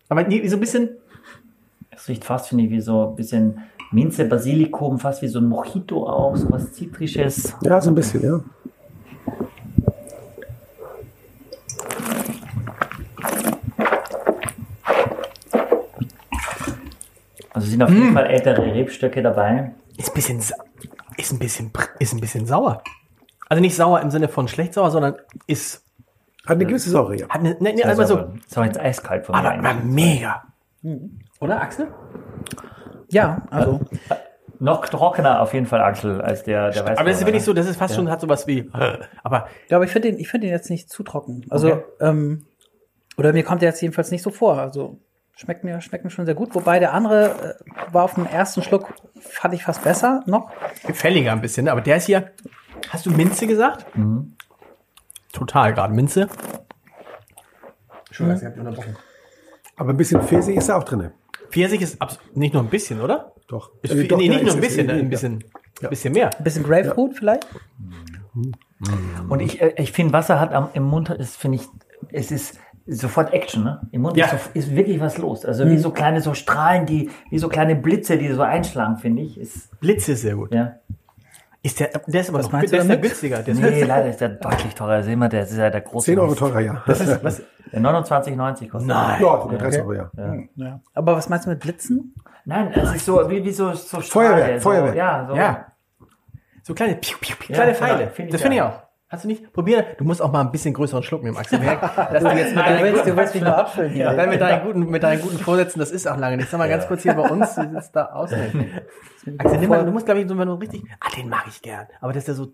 Aber so ein bisschen, Es riecht fast, finde ich, wie so ein bisschen Minze, Basilikum, fast wie so ein Mojito auch, so was Zitrisches. Ja, so ein bisschen, ja. Sind auf jeden Fall ältere Rebstöcke dabei. ist ein bisschen, sa- ist ein bisschen, pr- ist ein bisschen sauer. Also nicht sauer im Sinne von schlecht sauer, sondern ist, Hat eine gewisse Säure, ja. hat eine, ne, ne, Also also so, aber- ist auch jetzt eiskalt von aber, mir. aber mega. Oder Axel? Ja, also Noch trockener auf jeden Fall, Axel, als der, der Weißwein. Aber das ist wirklich so, das ist fast schon, hat sowas wie, aber Ja, aber ich finde den, ich finde den jetzt nicht zu trocken. Also, Okay. ähm, oder mir kommt der jetzt jedenfalls nicht so vor. Also, schmeckt mir, schmeckt mir schon sehr gut. Wobei der andere äh, war auf den ersten Schluck, fand ich fast besser noch. gefälliger ein bisschen, ne? aber der ist hier, hast du Minze gesagt? Total gerade, Minze. Entschuldigung, ich hab unterbrochen. Aber ein bisschen Pfirsich ist da auch drin. Pfirsich ist nicht nur ein bisschen, oder? Doch. Ist Äh, viel, doch, nee, ja, nicht nur ist ein bisschen, Ja. ein bisschen, ein bisschen mehr. Ein bisschen Grapefruit vielleicht. Und ich, äh, ich finde, Wasser hat am, im Mund, ist, finde ich, es ist sofort Action, ne? Im Mund Ja. ist, so, ist wirklich was los. Also wie so kleine so Strahlen, die, wie so kleine Blitze, die so einschlagen, finde ich. Ist, Blitze ist sehr gut. ja. Ist der, der ist aber Was meinst der du ist ja damit? günstiger. Der ist Nee, leider ist der deutlich teurer. Sehen wir, der ist ja der große. 10 Euro teurer, ja. das ist, was? *laughs* Der 29,90 kostet. Nein. Ja, 30 Euro, ja. Ja. Aber was meinst du mit Blitzen? Nein, es ist so, wie, wie so, so Strahle, Feuerwehr, so, Feuerwehr. Ja, so. Ja. So kleine, piu, piu, piu, Ja, kleine genau, Pfeile. find ich das finde ich auch. Hast du nicht? Probier. Du musst auch mal ein bisschen größeren Schluck nehmen, Axel. Merk, dass du jetzt *laughs* mit Du deinen willst, du willst mich nur abfüllen hier. Dann mit deinen guten, mit deinen guten Vorsätzen, das ist auch lange nicht. Sag mal ganz kurz hier bei uns, sieht's da aus? *laughs* Axel, nimm mal, du musst, glaube ich, so, wenn du richtig, ah, den mag ich gern. Aber das ist ja so,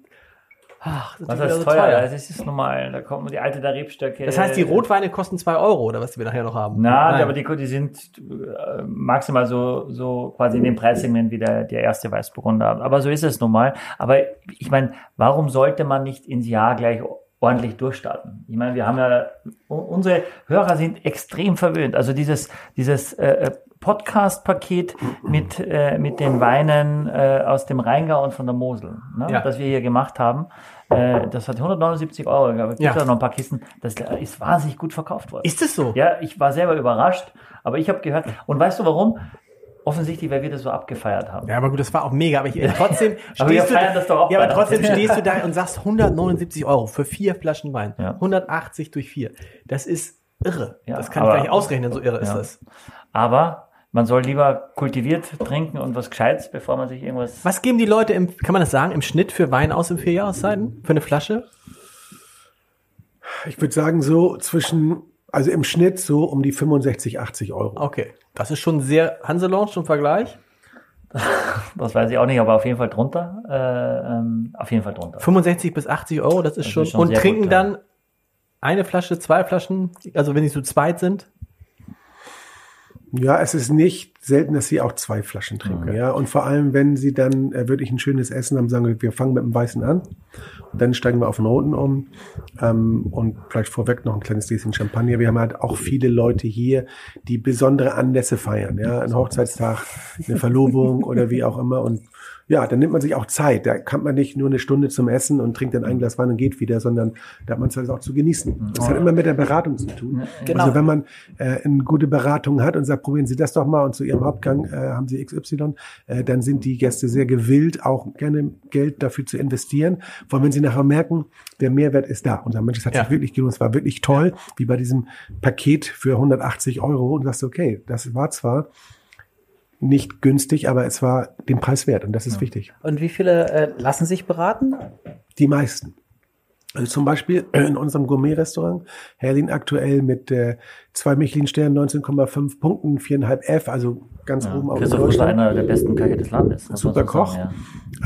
ach, das Was ist so teuer? teuer. Es ist normal. Da kommen die alte der Rebstöcke. Das heißt, die Rotweine kosten zwei Euro, oder was wir nachher noch haben? Na, Nein. aber die, die sind äh, maximal so, so quasi in dem Preissegment wie der, der erste Weißburgunder. Aber so ist es nun mal. Aber ich meine, warum sollte man nicht ins Jahr gleich ordentlich durchstarten? Ich meine, wir haben ja, unsere Hörer sind extrem verwöhnt. Also dieses, dieses äh, Podcast-Paket mit, äh, mit den Weinen äh, aus dem Rheingau und von der Mosel, ne, Ja. das wir hier gemacht haben. Äh, das hat 179 Euro, ich. Gibt Ja. ja noch ein paar Kisten. Das ist wahnsinnig gut verkauft worden. Ist das so? Ja, ich war selber überrascht, aber ich habe gehört. Und weißt du warum? Offensichtlich, weil wir das so abgefeiert haben. Ja, aber gut, das war auch mega. Aber ich, *laughs* trotzdem Aber wir du, feiern das doch auch ja, aber trotzdem *laughs* stehst du da und sagst 179 Euro für vier Flaschen Wein. Ja. 180 durch vier. Das ist irre. Ja, das kann ich aber- gar nicht ausrechnen, so irre ist Ja. das. Aber man soll lieber kultiviert trinken und was Gescheites, bevor man sich irgendwas. Was geben die Leute im, kann man das sagen, im Schnitt für Wein aus im Vierjahreszeiten? Für eine Flasche? Ich würde sagen, so zwischen, also im Schnitt so um die 65, 80 Euro. Okay. Das ist schon sehr Hanselounge im Vergleich. *laughs* Das weiß ich auch nicht, aber auf jeden Fall drunter. Äh, ähm, auf jeden Fall drunter. 65 bis 80 Euro, das ist Das schon. ist schon und sehr trinken gut, ja. dann eine Flasche, zwei Flaschen, also wenn sie zu zweit sind. Ja, es ist nicht selten, dass sie auch zwei Flaschen trinken. Ja, und vor allem, wenn sie dann äh, wirklich ein schönes Essen haben, sagen wir, wir fangen mit dem Weißen an. Und dann steigen wir auf den Roten um. Ähm, und vielleicht vorweg noch ein kleines Gläschen Champagner. Wir haben halt auch viele Leute hier, die besondere Anlässe feiern. Ja, ein Hochzeitstag, eine Verlobung oder wie auch immer. Und ja, dann nimmt man sich auch Zeit. Da kann man nicht nur eine Stunde zum Essen und trinkt dann ein Glas Wein und geht wieder, sondern da hat man Zeit auch zu genießen. Das hat immer mit der Beratung zu tun. Genau. Also wenn man äh, eine gute Beratung hat und sagt, probieren Sie das doch mal und zu Ihrem Hauptgang äh, haben Sie XY, äh, dann sind die Gäste sehr gewillt, auch gerne Geld dafür zu investieren. Vor allem, wenn sie nachher merken, der Mehrwert ist da. Und sagen, Mensch, es hat Ja. sich wirklich gelohnt, es war wirklich toll, wie bei diesem Paket für 180 Euro und du sagst, okay, das war zwar nicht günstig, aber es war den Preis wert und das ist wichtig. Und wie viele äh, lassen sich beraten? Die meisten. Also zum Beispiel in unserem Gourmet-Restaurant, Herlin aktuell mit äh, zwei Michelin-Sternen, 19,5 Punkten, 4,5 F, also ganz oben auch in Christoph Rüssler, Deutschland. einer der besten Köche des Landes. Super Koch. sagen,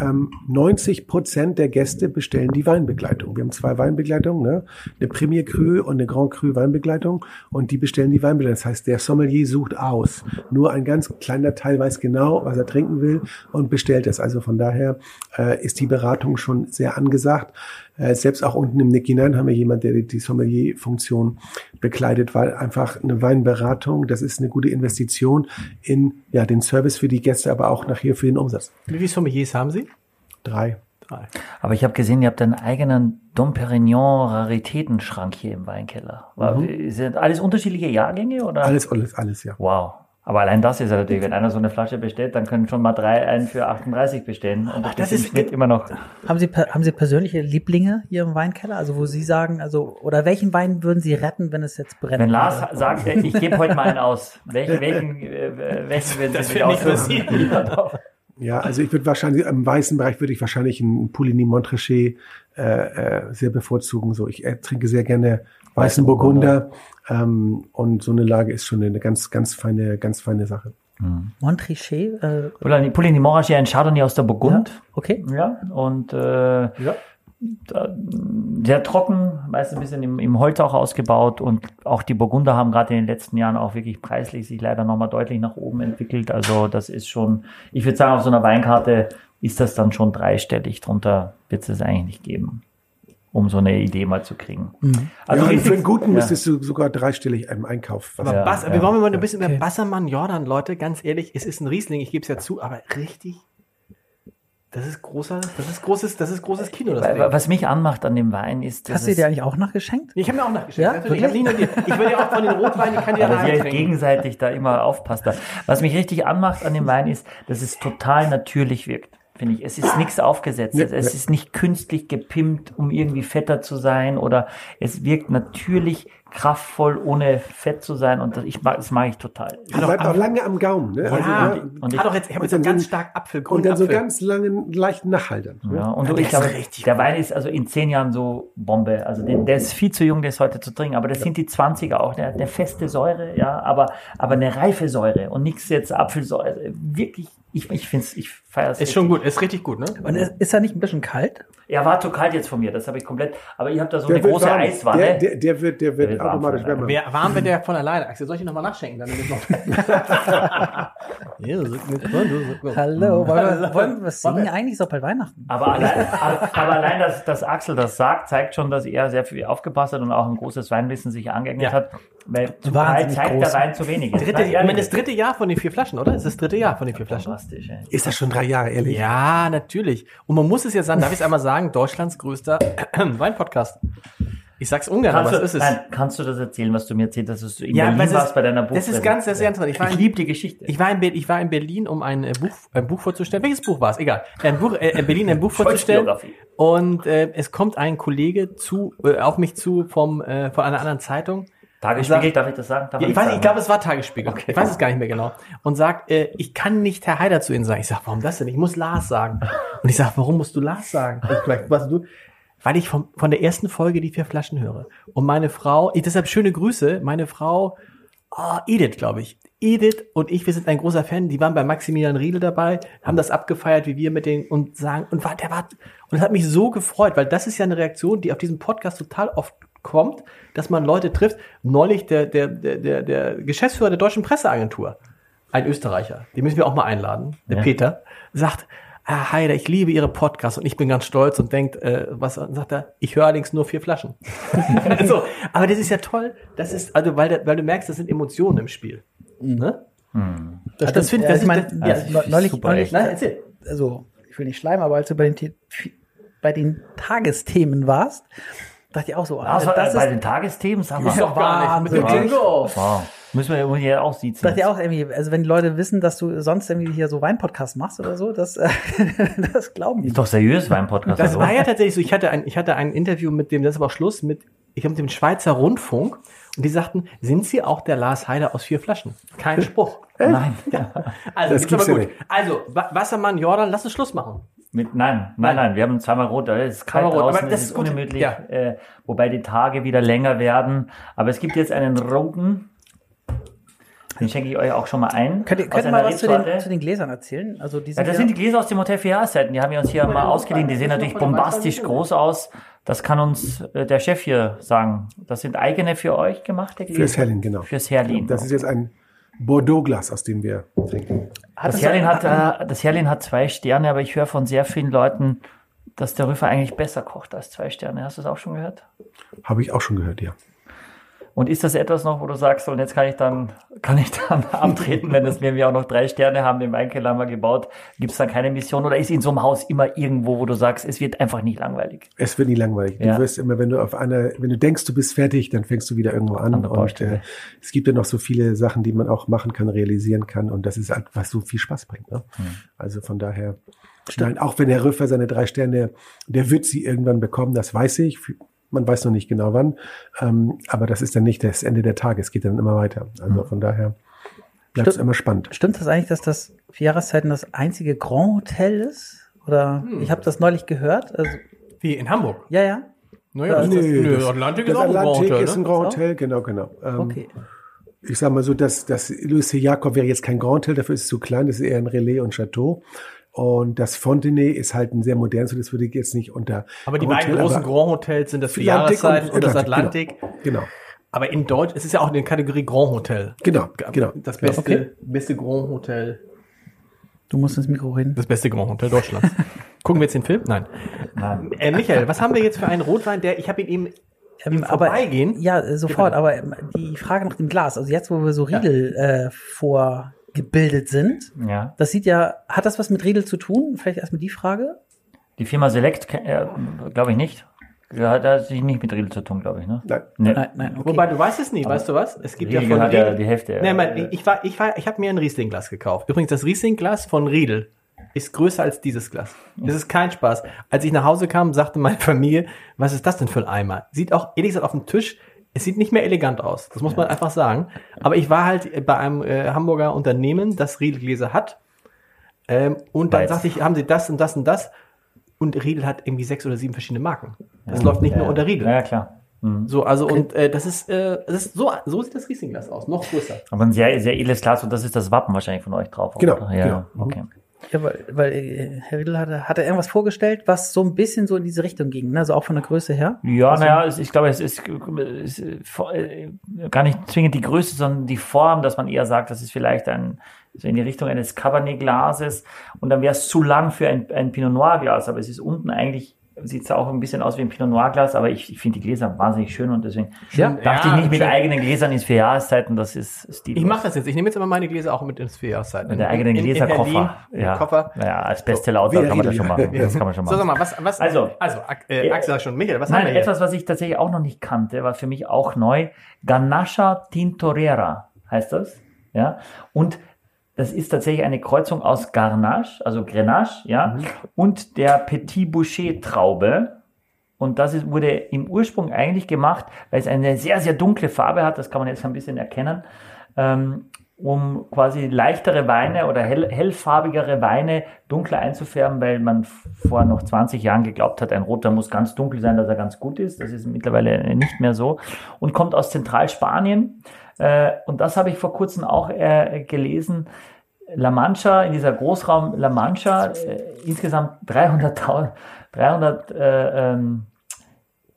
Ähm, 90 Prozent der Gäste bestellen die Weinbegleitung. Wir haben zwei Weinbegleitungen, ne? eine Premier Cru und eine Grand Cru Weinbegleitung und die bestellen die Weinbegleitung. Das heißt, der Sommelier sucht aus. Nur ein ganz kleiner Teil weiß genau, was er trinken will und bestellt es. Also von daher äh, ist die Beratung schon sehr angesagt. Äh, selbst auch unten im Nick hinein haben wir jemanden, der die, die Sommelier-Funktion bekleidet, weil einfach eine Weinberatung, das ist eine gute Investition in ja, den Service für die Gäste, aber auch nachher für den Umsatz. Wie viele Sommeliers haben Sie? Drei. Drei. Aber ich habe gesehen, ihr habt einen eigenen Dom Perignon Raritätenschrank hier im Weinkeller. War, Sind alles unterschiedliche Jahrgänge oder? Alles, alles, alles, ja. Wow. Aber allein das ist ja natürlich, wenn einer so eine Flasche bestellt, dann können schon mal drei einen für 38 bestellen. Und das, das ist Schnitt immer noch. Haben Sie, haben Sie persönliche Lieblinge hier im Weinkeller? Also wo Sie sagen, also oder welchen Wein würden Sie retten, wenn es jetzt brennt? Wenn Lars sagt, äh, ich gebe heute mal einen aus, welchen, welchen, äh, welchen werden Sie nicht aussuchen? *laughs* Ja, also ich würde wahrscheinlich, im weißen Bereich würde ich wahrscheinlich einen Pouligny Montrachet äh, äh, sehr bevorzugen. So, ich äh, trinke sehr gerne weißen Burgunder. Ähm, und so eine Lage ist schon eine ganz, ganz feine, ganz feine Sache. Montrichet? Äh, Pouligny Pouligny Montrachet, ein Chardonnay aus der Burgund. okay. Ja, und äh, da, sehr trocken, meistens ein bisschen im, im Holz auch ausgebaut und auch die Burgunder haben gerade in den letzten Jahren auch wirklich preislich sich leider nochmal deutlich nach oben entwickelt. Also das ist schon, ich würde sagen, auf so einer Weinkarte ist das dann schon dreistellig. Drunter wird es eigentlich nicht geben, um so eine Idee mal zu kriegen. Also ja, für einen guten ja. müsstest du sogar dreistellig im Einkauf. Aber Ja, Bass, ja. wir wollen mal ein bisschen über Bassermann Jordan, Leute, ganz ehrlich, es ist ein Riesling, ich gebe es ja zu, aber richtig, das ist großer, das ist großes, das ist großes Kino. Was mich anmacht an dem Wein ist, dass Hast du dir eigentlich auch nachgeschenkt? Ich habe mir auch nachgeschenkt. Ja. Ich, nur dir. ich will ja auch von den Rotweinen, ich kann dir Aber da ihr trinken. gegenseitig da immer aufpasst. Was mich richtig anmacht an dem Wein ist, dass es total natürlich wirkt. Finde ich. Es ist nichts aufgesetztes. Es ist nicht künstlich gepimpt, um irgendwie fetter zu sein oder es wirkt natürlich kraftvoll, ohne fett zu sein und das, ich mag, das mag ich total. Du bleibst auch lange am Gaumen. Ne? Also, Ja, ja, und ich- hat doch jetzt, ich habe und jetzt so ganz so- stark Apfel, und dann so ganz langen, leichten Nachhaltern. ne? Ja, und Ja, du, der ich glaube, ist richtig der. Wein ist also in zehn Jahren so Bombe. Also der, der ist viel zu jung, das heute zu trinken. Aber das sind die 20er auch. Der, der feste Säure, ja, aber, aber eine reife Säure und nichts jetzt Apfelsäure. Wirklich, ich, ich finde es, ich feiere es. Ist schon gut, ist richtig gut, ne? Und ist, ist er nicht ein bisschen kalt? Er war zu kalt jetzt von mir, das habe ich komplett. Aber ihr habt da so Der eine wird große warm. Eiswanne. Der, der, der wird, der wird wird warm automatisch wärmer. Wer warm wird der von alleine. Axel, soll ich nochmal nachschenken? Dann noch. *laughs* ja. Hallo, wollen wir, wollen wir *laughs* was singen? Eigentlich doch bald Weihnachten. aber allein, aber, aber allein dass, dass Axel das sagt, zeigt schon, dass er sehr viel aufgepasst hat und auch ein großes Weinwissen sich angeeignet Ja. hat. Weil zu Wahnsinnig breit zeigt groß. der Wein zu wenig. Dritte, ich meine, das dritte Jahr von den vier Flaschen, oder? Ist das dritte Jahr von den vier Flaschen? Fantastisch, ey. Ist das schon drei Jahre, ehrlich? Ja, natürlich. Und man muss es ja sagen, darf ich es einmal sagen, Deutschlands größter *clears throat* Weinpodcast. Ich sag's ungern, Kannst aber du, es ist es. nein, kannst du das erzählen, was du mir erzählt hast, dass du in Ja, Berlin es ist- warst bei deiner das ist ganz- das ist sehr interessant. Ich Ich, war in- liebe die Geschichte. Ich war, in ich war in Berlin, um ein äh, Buch, ein Buch vorzustellen. Welches Buch war es? Egal. Ein Buch, äh, in Berlin ein Buch vorzustellen. Und äh, es kommt ein Kollege zu, äh, auf mich zu vom, äh, von einer anderen Zeitung. Tagesspiegel, darf ich das sagen? Darf Ja, ich weiß, sagen? ich glaube, es war Tagesspiegel. Ich weiß es gar nicht mehr genau. Und sagt, äh, ich kann nicht Herr Haider zu Ihnen sagen. Ich sag, warum das denn? Ich muss Lars sagen. *laughs* Und ich sag, warum musst du Lars sagen? Vielleicht, was du, weil ich vom, von der ersten Folge die vier Flaschen höre. Und meine Frau, ich, deshalb schöne Grüße, meine Frau, oh, Edith, glaube ich. Edith und ich, wir sind ein großer Fan. Die waren bei Maximilian Riedel dabei, haben das abgefeiert, wie wir mit den und sagen und war der war und es hat mich so gefreut, weil das ist ja eine Reaktion, die auf diesem Podcast total oft kommt, dass man Leute trifft. Neulich der der der der, der Geschäftsführer der deutschen Presseagentur, ein Österreicher, den müssen wir auch mal einladen, der Ja. Peter, sagt Ah, Heider, ich liebe Ihre Podcasts und ich bin ganz stolz und denkt, äh, was und sagt er, ich höre allerdings nur vier Flaschen. *laughs* *laughs* so, aber das ist ja toll. Das ist, also, weil, weil du merkst, das sind Emotionen im Spiel. Ne? Das, das stimmt. find- das ich meine, ist- ja, das ist neulich, super, neulich. Nein, erzähl. also ich will nicht schleimen, aber als du bei den, bei den Tagesthemen warst, dachte ich auch so, also, das bei ist, den Tagesthemen, sag mal. Ist doch gar nicht. Mit dem. Wow. Müssen wir irgendwie ja auch siezen. dachte ich auch irgendwie, also wenn die Leute wissen, dass du sonst irgendwie hier so Weinpodcast machst oder so, das, äh, *laughs* das glauben die. Ist doch seriös, Wein-Podcast. Das also. war ja tatsächlich so. Ich hatte ein, ich hatte ein Interview mit dem, das ist aber auch Schluss, mit, ich habe mit dem Schweizer Rundfunk und die sagten, sind Sie auch der Lars Heider aus vier Flaschen? Kein Spruch. *laughs* Nein. Also, Das gibt's aber ja gut. Also, Wa- Wassermann, Jordan, lass uns Schluss machen. Mit, nein, nein, nein, wir haben zweimal rot, es ist kalt rot, draußen, aber das es ist ist gut. ungemütlich, Ja. äh, wobei die Tage wieder länger werden. Aber es gibt jetzt einen roten, den schenke ich euch auch schon mal ein. Könnt ihr, könnt ihr mal was zu den, zu den Gläsern erzählen? Also die Ja, sind das sind die Gläser aus dem Hotel 4 Jahreszeiten. Die haben wir uns hier mal ausgeliehen. Die sehen natürlich bombastisch groß aus. Das kann uns äh, der Chef hier sagen. Das sind eigene für euch gemachte Gläser. Fürs Herlin, genau. Fürs Herlin. Das ist jetzt ein Bordeaux-Glas, aus dem wir trinken. hat Das Herlin hat, äh, das Herlin hat zwei Sterne, aber ich höre von sehr vielen Leuten, dass der Rüffer eigentlich besser kocht als zwei Sterne. Hast du das auch schon gehört? Habe ich auch schon gehört, ja. Und ist das etwas noch, wo du sagst, und jetzt kann ich dann, kann ich dann *laughs* abtreten, wenn das, wenn wir auch noch drei Sterne haben, den Weinkeller haben wir gebaut, gibt es dann keine Mission oder ist in so einem Haus immer irgendwo, wo du sagst, es wird einfach nicht langweilig? Es wird nie langweilig. Ja. Du wirst immer, wenn du auf einer, wenn du denkst, du bist fertig, dann fängst du wieder irgendwo an. An und äh, es gibt ja noch so viele Sachen, die man auch machen kann, realisieren kann. Und das ist halt, was so viel Spaß bringt. Ne? Also von daher, nein, auch wenn Herr Rüffer seine drei Sterne, der wird sie irgendwann bekommen, das weiß ich. Man weiß noch nicht genau wann. Ähm, aber das ist dann nicht das Ende der Tage. Es geht dann immer weiter. Also von daher bleibt es immer spannend. Stimmt das eigentlich, dass das vier Jahreszeiten das einzige Grand Hotel ist? Oder ich habe das neulich gehört. Also, Wie in Hamburg. ja, ja. Naja, Ja, das, nee, nö, das- Atlantik Das ist auch ein Grand Atlantik Hotel, ist ein ne? Grand So? Hotel, genau, genau. Ähm, Okay. ich sag mal so, dass das Louis C. Jakob wäre jetzt kein Grand Hotel, dafür ist es zu klein, das ist eher ein Relais und Chateau. Und das Fontenay ist halt ein sehr modernes, so das würde ich jetzt nicht unter. Aber die beiden Hotel, großen aber Grand Hotels sind das für Atlantik Jahreszeiten und, das Atlantik, Atlantik. Genau. Aber in Deutsch, es ist ja auch in der Kategorie Grand Hotel. Genau, genau. Das genau. beste, Okay. beste Grand Hotel, Du musst ins Mikro reden. das beste Grand Hotel Deutschlands. *laughs* Gucken wir jetzt den Film? Nein. Nein. Äh, Michael, was haben wir jetzt für einen Rotwein, der, ich habe ihn eben Ähm, Vorbeigehen? ja, äh, sofort. Aber ähm, die Frage nach dem Glas. Also jetzt, wo wir so Riedel äh, vorgebildet sind, Ja. das sieht ja, hat das was mit Riedel zu tun? Vielleicht erstmal die Frage. Die Firma Select, äh, glaube ich nicht. Ja, da hat sich nicht mit Riedel zu tun, glaube ich, ne? Nein. Nee. Nein, nein, okay. Wobei du weißt es nie, weißt du was? Es gibt Riedel ja von hat ja Riedel. die Hälfte. Äh, mein, ich war, ich war, ich habe mir ein Riesling-Glas gekauft. Übrigens, das Riesling-Glas von Riedel ist größer als dieses Glas. Das ist kein Spaß. Als ich nach Hause kam, sagte meine Familie, was ist das denn für ein Eimer? Sieht auch, ehrlich gesagt, auf dem Tisch, es sieht nicht mehr elegant aus. Das muss man einfach sagen. Aber ich war halt bei einem äh, Hamburger Unternehmen, das Riedel-Gläser hat. Ähm, und dann Weiß. sagte ich, haben sie das und das und das? Und Riedel hat irgendwie sechs oder sieben verschiedene Marken. Das läuft nicht nur unter Riedel. Ja, klar. Mhm. So, also und äh, das ist, äh, das ist so, so sieht das Rieslingglas aus, noch größer. Aber ein sehr, sehr edles Glas und das ist das Wappen wahrscheinlich von euch drauf. Genau, oder? Ja, genau. okay. Ja, weil, weil äh, Herr Riedel hatte, hatte irgendwas vorgestellt, was so ein bisschen so in diese Richtung ging, ne? also auch von der Größe her. Ja, naja, es- ich glaube, es ist, es ist vor- äh, gar nicht zwingend die Größe, sondern die Form, dass man eher sagt, das ist vielleicht ein, so in die Richtung eines Cabernet-Glases und dann wäre es zu lang für ein, ein Pinot Noir-Glas, aber es ist unten eigentlich, sieht es auch ein bisschen aus wie ein Pinot Noir-Glas, aber ich, ich finde die Gläser wahnsinnig schön und deswegen Ja. dachte Ja, ich nicht mit schön. eigenen Gläsern ins vier Jahreszeiten, das ist Stil. Ich mache das jetzt. Ich nehme jetzt immer meine Gläser auch mit ins Vierjahreszeiten. mit der eigenen Gläserkoffer. Ja. Koffer. ja, als Bestseller-Autor wie kann man das schon ja. machen. Das kann man schon So, sag machen. mal, was, was, Also, also, äh, Axel sagt schon, Michael, was haben Nein, wir hier? etwas, was ich tatsächlich auch noch nicht kannte, war für mich auch neu. Ganascha Tintorera heißt das. Ja. Und das ist tatsächlich eine Kreuzung aus Garnache, also Grenache, ja, und der Petit Boucher Traube. Und das ist, wurde im Ursprung eigentlich gemacht, weil es eine sehr, sehr dunkle Farbe hat, das kann man jetzt ein bisschen erkennen, ähm, um quasi leichtere Weine oder hell, hellfarbigere Weine dunkler einzufärben, weil man vor noch 20 Jahren geglaubt hat, ein roter muss ganz dunkel sein, dass er ganz gut ist. Das ist mittlerweile nicht mehr so und kommt aus Zentralspanien. Äh, und das habe ich vor kurzem auch äh, gelesen. La Mancha, in dieser Großraum La Mancha, äh, insgesamt 300.000 300, äh, ähm,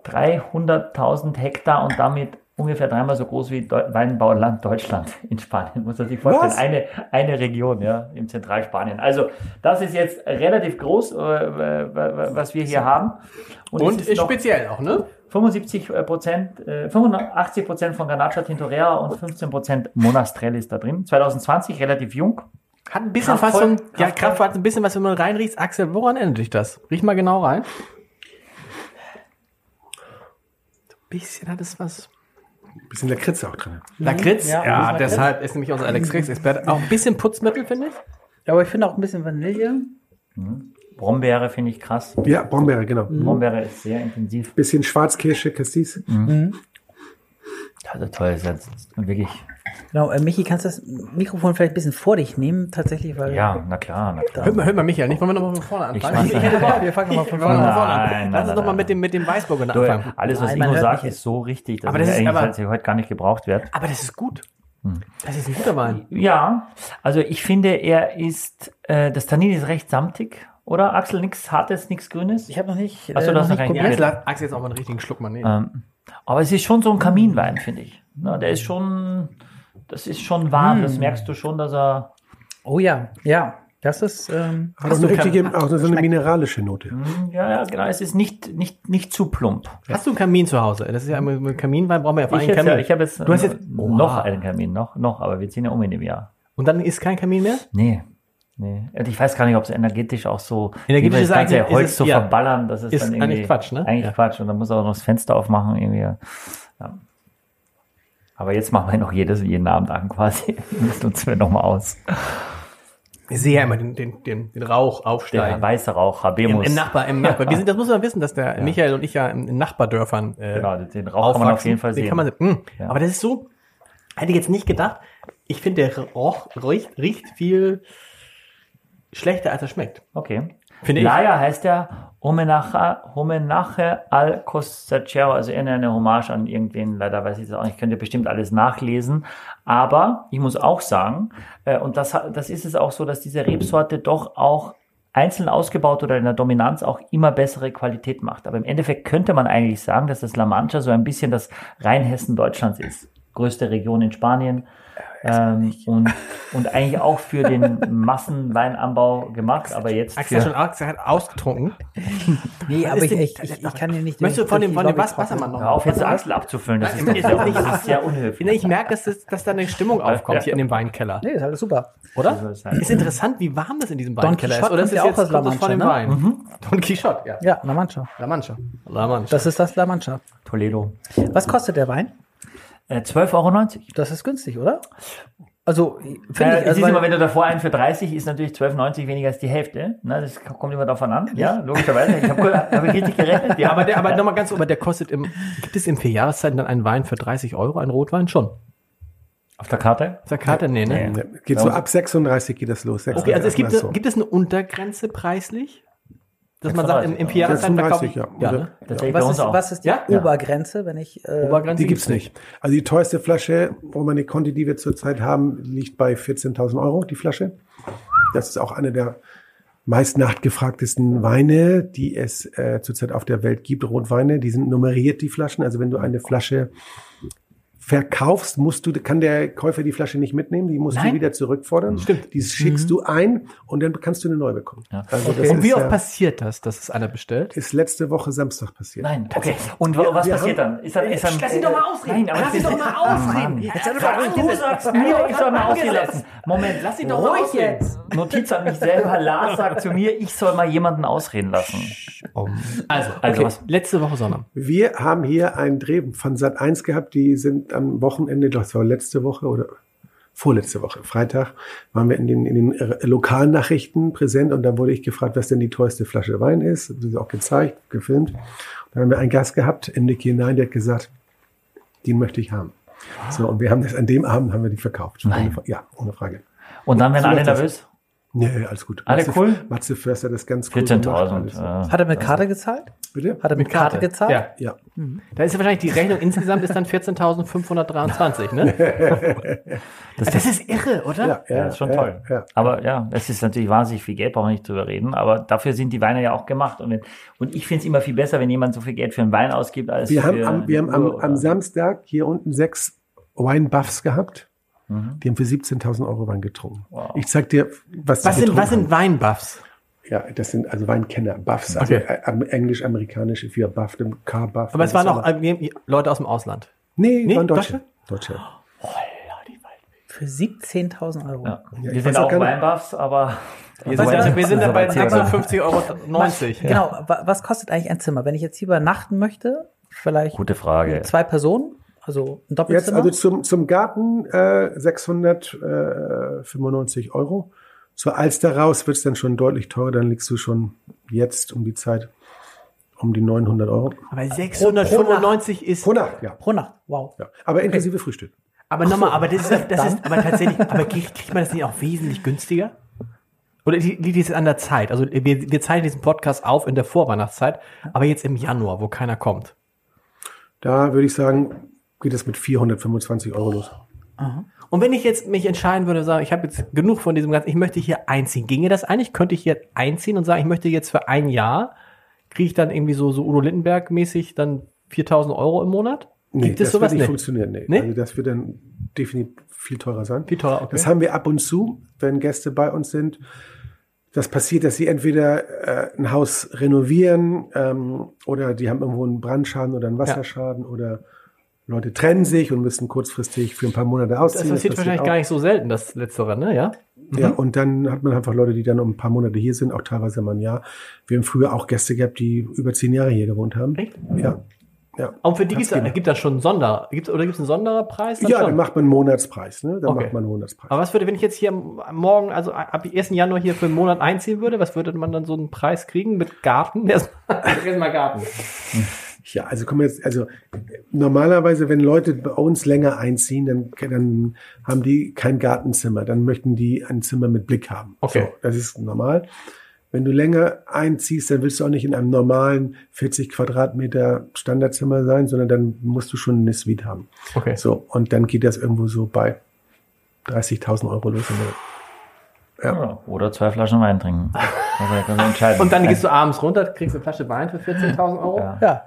300.000 Hektar und damit ungefähr dreimal so groß wie Deu Weinbauland Deutschland *laughs* in Spanien, muss man sich vorstellen. Was? Eine, eine Region, ja, im Zentralspanien. Also, das ist jetzt relativ groß, äh, äh, was wir hier haben. Und es ist ist noch speziell auch, ne? 75 Prozent, äh, 85 Prozent von Ganacha Tintorera und 15 Prozent Monastrell ist da drin. 2020, relativ jung. Hat ein bisschen Kraftvoll, was von, ja, kraftvoll. Kraft hat ein bisschen was, wenn man reinriecht. Axel, woran ändert sich das? Riech mal genau rein. Ein bisschen hat es was. Bisschen Lakritz auch drin. Lakritz? Ja, Ja, ein bisschen deshalb ist nämlich unser Alex Kriegs-Experte. Auch ein bisschen Putzmittel, finde ich. Ja, aber ich finde auch ein bisschen Vanille. Brombeere finde ich krass. Ja, Brombeere, genau. Brombeere ist sehr intensiv. Bisschen Schwarzkirsche, Cassis. Also toll, ist jetzt wirklich. Genau, äh, Michi, kannst du das Mikrofon vielleicht ein bisschen vor dich nehmen, tatsächlich, weil Ja, na klar, na klar. Hört mal, hört mal Michael, nicht wollen wir nochmal von vorne Ich anfangen? mach's- hätte Bock. wir fangen nochmal von vorne mal an. von vorne an. Nein, Lass nein, uns nein, doch mal nein. mit dem, mit dem Weißburger Du, anfangen. alles, was Nein, Ingo sagt, ist so richtig, dass Aber das ist eigentlich aber- heute gar nicht gebraucht wird. Aber das ist gut. Das ist ein guter Wein. Ja, also ich finde, er ist, äh, das Tannin ist recht samtig, oder? Axel, nichts Hartes, nichts Grünes? Ich habe noch nicht, Ach so, du hast noch nicht. Axel, hat- Axel jetzt auch mal einen richtigen Schluck mal nehmen. Ähm, aber es ist schon so ein Kaminwein, finde ich. Na, der ist schon, das ist schon warm, das merkst du schon, dass er, Oh ja, ja. Das ist, ähm, Hat auch eine richtige, auch so eine mineralische Note. Ja, ja, genau. Es ist nicht, nicht, nicht zu plump. Hast du einen Kamin zu Hause? Das ist ja immer mit Kaminwein brauchen wir ja vor Ich, allem Kamin. ja, ich habe jetzt, du hast jetzt noch Oha. einen Kamin, noch, noch, aber wir ziehen ja um in dem Jahr. Und dann ist kein Kamin mehr? Nee. Nee. Und ich weiß gar nicht, ob es energetisch auch so, Energetisch ist das ganze eigentlich- Holz ist es- so ja. verballern, das ist, Ist dann irgendwie eigentlich Quatsch, ne? Eigentlich Ja. Quatsch. Und dann muss er auch noch das Fenster aufmachen, irgendwie. Ja. Aber jetzt machen wir noch jedes, jeden Abend an quasi. *laughs* Das nutzen wir nochmal aus. Ich sehe ja immer den, den, den, den Rauch Der aufsteigen. weiße Rauch, Im, Habemus. Im Nachbar, im Nachbar. *laughs* Wir sind, das muss man wissen, dass der Michael und ich ja in, in Nachbardörfern äh, Genau, den Rauch kann man auf jeden Fall Den sehen. kann man, mh. Ja. Aber das ist so, hätte ich jetzt nicht gedacht. Ich finde, der Rauch riecht, riecht viel schlechter, als er schmeckt. Okay. Finde ich. Laia heißt ja Homenache, Homenache al Costacero, also eher eine Hommage an irgendwen, leider weiß ich das auch nicht, könnt ihr bestimmt alles nachlesen. Aber ich muss auch sagen, äh, und das, das ist es auch so, dass diese Rebsorte doch auch einzeln ausgebaut oder in der Dominanz auch immer bessere Qualität macht. Aber im Endeffekt könnte man eigentlich sagen, dass das La Mancha so ein bisschen das Rheinhessen Deutschlands ist. Größte Region in Spanien. Ähm, und, und eigentlich auch für den Massenweinanbau gemacht, aber jetzt Axel hat schon arg gesagt, ausgetrunken. *laughs* nee, aber ich, ich, ich, ich kann dir nicht. Möchtest du von dem, die von dem Was Wassermann noch? Hör auf, jetzt Axel abzufüllen. Das ist, das ist das sehr unhöflich. Ich merke, dass, das, dass da eine Stimmung aufkommt Ja. hier in dem Weinkeller. Nee, ist alles super. Oder? sein. Ist interessant, wie warm das in diesem Weinkeller ist. Oder ist ja es auch jetzt aus La das von dem Mancha, Wein? Mhm. Don Quixote, ja. Ja, La Mancha. La Mancha. La Mancha. Das ist das La Mancha. Toledo. Was kostet der Wein? Äh, 12,90 Euro. Das ist günstig, oder? Also, finde Äh, ich. es Also, immer, wenn du davor einen für 30 ist natürlich 12,90 weniger als die Hälfte. Ne, das kommt immer davon an. Ja, logischerweise. Ich habe hab ich richtig gerechnet. Ja, *laughs* aber der, aber nochmal ganz, aber der kostet im, gibt es im vier Jahreszeiten dann einen Wein für 30 Euro, einen Rotwein? Schon. Auf der Karte? Auf der Karte? Nee, ne? Nee. Geht so ab 36 geht das los. Okay, also es gibt, so. gibt es eine Untergrenze preislich? Dass man sagt, im, im vier Jahreszeiten verkaufe ich, 36, ja, ja. ne? Bei was, ist, was ist die Ja? Ja. Obergrenze, wenn ich. Äh, Obergrenze Die gibt's nicht. Also die teuerste Flasche, wo man die Conti, die wir zurzeit haben, liegt bei 14.000 Euro, die Flasche. Das ist auch eine der meist nachgefragtesten Weine, die es äh, zurzeit auf der Welt gibt, Rotweine. Die sind nummeriert, die Flaschen. Also wenn du eine Flasche verkaufst, musst du, kann der Käufer die Flasche nicht mitnehmen, die musst Nein. du wieder zurückfordern. Stimmt. Die schickst du ein und dann kannst du eine neu bekommen. Ja. Also Okay. Und wie oft äh, passiert das, dass es einer bestellt? ist letzte Woche Samstag passiert. Nein, okay. Und wa- was passiert dann? Ist dann, ist dann Lass ihn doch mal ausreden. Nein, aber Lass ihn doch mal ausreden. Jetzt hat er doch du sagst mir, ich soll mal ausreden lassen. Moment, Lass ihn doch mal ruhig ausreden. jetzt. Notiz an mich selber. Lars sagt zu mir, ich soll mal jemanden ausreden lassen. Also, Also okay. was- letzte Woche Sonntag. Wir haben hier einen Dreh von Sat 1 gehabt, die sind am Wochenende, das war letzte Woche oder vorletzte Woche, Freitag, waren wir in den, in den äh, Lokalnachrichten präsent und da wurde ich gefragt, was denn die teuerste Flasche Wein ist. Das ist auch gezeigt, gefilmt. Dann haben wir einen Gast gehabt, in Nick hinein, der hat gesagt, den möchte ich haben. So, und wir haben das, an dem Abend haben wir die verkauft. Nein. Ja, ohne Frage. Und dann werden So alle nervös. Nee, alles gut. Alle Matze, cool? Matze Förster hat das ganz cool gemacht, 14.000. alles. äh, hat er mit Karte gezahlt? Bitte? Hat er mit, Karte, gezahlt? Ja. Ja. Da ist ja wahrscheinlich die Rechnung insgesamt ist dann 14.523, ne? *laughs* Das, das ist irre, oder? Ja, Ja, ist schon ja, toll. Ja. Aber ja, es ist natürlich wahnsinnig viel Geld, brauchen wir nicht drüber reden. Aber dafür sind die Weine ja auch gemacht. Und, wenn, und ich finde es immer viel besser, wenn jemand so viel Geld für einen Wein ausgibt, als Wir für haben, am, wir haben am, Uhr am Samstag hier unten sechs Wine Buffs gehabt. Mhm. Die haben für 17.000 Euro Wein getrunken. Ich zeig dir, was, Was die sind, was sind Weinbuffs? Ja, das sind also Weinkenner, Buffs, also Okay. äh, am- englisch-amerikanische für Buff, dem Car-Buff. Aber es waren auch äh, Leute aus dem Ausland. Nee, Nee, waren Deutsche? Deutsche. Deutsche. Für 17.000 Euro. Ja. Ja, wir sind auch Weinbuffs, aber Wir sind, Was- ja, wir sind das ja bei ist aber erzählbar. 56,90 Euro. Genau, wa- was kostet eigentlich ein Zimmer? Wenn ich jetzt hier übernachten möchte, vielleicht gute Frage. zwei Personen, also ein Jetzt Doppelzimmer. also zum, zum Garten äh, 695 Euro. Zur Alster raus wird es dann schon deutlich teurer, dann liegst du schon jetzt um die Zeit um die 900 Euro. Aber 695 ist. Pro Nacht, ja. pro Nacht, wow. ja. Aber inklusive Frühstück. Aber nochmal, aber das ist, das ist aber tatsächlich, aber kriegt, kriegt man das nicht auch wesentlich günstiger? Oder li- liegt es an der Zeit? Also wir, wir zeichnen diesen Podcast auf in der Vorweihnachtszeit, aber jetzt im Januar, wo keiner kommt. Da würde ich sagen, geht es mit 425 Euro los. Und wenn ich jetzt mich entscheiden würde, sagen, ich habe jetzt genug von diesem ganzen, ich möchte hier einziehen, ginge das eigentlich? Könnte ich hier einziehen und sagen, ich möchte jetzt für ein Jahr, kriege ich dann irgendwie so, so Udo Lindenberg mäßig dann 4000 Euro im Monat? Nee, Gibt es das sowas wird nicht nicht? funktionieren. Nee. Nee? Also das wird dann definitiv viel teurer sein. Viel teurer, okay. Das haben wir ab und zu, wenn Gäste bei uns sind. das passiert, dass sie entweder äh, ein Haus renovieren ähm, oder die haben irgendwo einen Brandschaden oder einen Wasserschaden oder Leute trennen sich und müssen kurzfristig für ein paar Monate Das ausziehen. passiert wahrscheinlich auch. gar nicht so selten, das Letztere, ne? Ja? Ja, und dann hat man einfach Leute, die dann um ein paar Monate hier sind, auch teilweise mal ein Jahr. Wir haben früher auch Gäste gehabt, die über zehn Jahre hier gewohnt haben. Echt? Ja. Ja. Und für die gibt's, genau. gibt das schon einen Sonder, gibt's, oder gibt es einen Sonderpreis? Dann Ja, schon? dann macht man einen Monatspreis, ne? Dann Okay. macht man einen Monatspreis. Aber was würde, wenn ich jetzt hier morgen, also ab 1. Januar hier für einen Monat einziehen würde, was würde man dann so einen Preis kriegen mit Garten? *laughs* Erstmal Garten. *laughs* Ja, also kommen wir jetzt, also normalerweise, wenn Leute bei uns länger einziehen, dann, dann haben die kein Gartenzimmer, dann möchten die ein Zimmer mit Blick haben. Okay. So, das ist normal. Wenn du länger einziehst, dann willst du auch nicht in einem normalen 40 Quadratmeter Standardzimmer sein, sondern dann musst du schon eine Suite haben. Okay. So, und dann geht das irgendwo so bei 30.000 Euro los. Ja. Oder zwei Flaschen Wein trinken. *laughs* Also. Und dann gehst du abends runter, kriegst eine Flasche Wein für 14.000 Euro. Ja. Ja,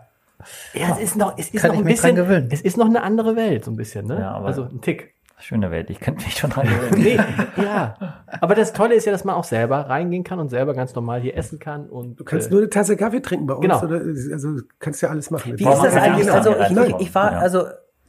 Ja, es ist noch, es ist Kann noch ein bisschen, gewöhnen. es ist noch eine andere Welt, so ein bisschen, ne? Ja, aber- also ein Tick. Schöne Welt. Ich könnte mich schon dran gewöhnen. *laughs* Nee, ja. Aber das Tolle ist ja, dass man auch selber reingehen kann und selber ganz normal hier essen kann und. Du kannst äh, nur eine Tasse Kaffee trinken bei uns. Genau. Oder, also kannst ja alles machen. Wie ist das eigentlich? Also ich, ich, ich war, also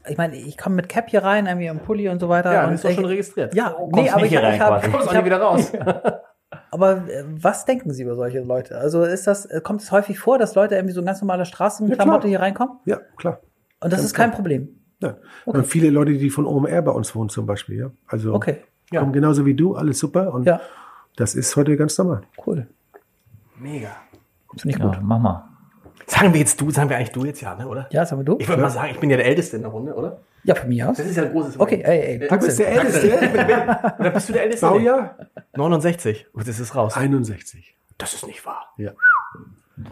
ich meine, ich komme mit Cap hier rein, irgendwie im Pulli und so weiter. ja, und ist doch schon registriert. Ja, nee, aber nicht ich, hier rein ich habe, quasi. Kommst ich auch hab, wieder raus. *laughs* aber äh, was denken Sie über solche Leute? Also ist das, äh, kommt es häufig vor, dass Leute irgendwie so ein ganz normale Straßenklamotte klar. hier reinkommen? Ja, klar. Und das ist kein Problem. Ja. Und viele Leute, die von OMR bei uns wohnen zum Beispiel. Ja. Also Okay, Ja. kommen genauso wie du, alles super. Und ja, das ist heute ganz normal. cool. Mega. Finde ich gut. Ja, mach mal. Sagen wir jetzt du, sagen wir eigentlich du jetzt ja, ne, oder? Ja, sagen wir du? Ich würde mal sagen, ich bin ja der Älteste in der Runde, oder? Ja, von mir aus. Das ist ja ein großes Okay, ey, ey, Du bist der Älteste. Oder bist du der Älteste? Baujahr? 69. Gut, das ist raus. 61. Das ist nicht wahr. Ja.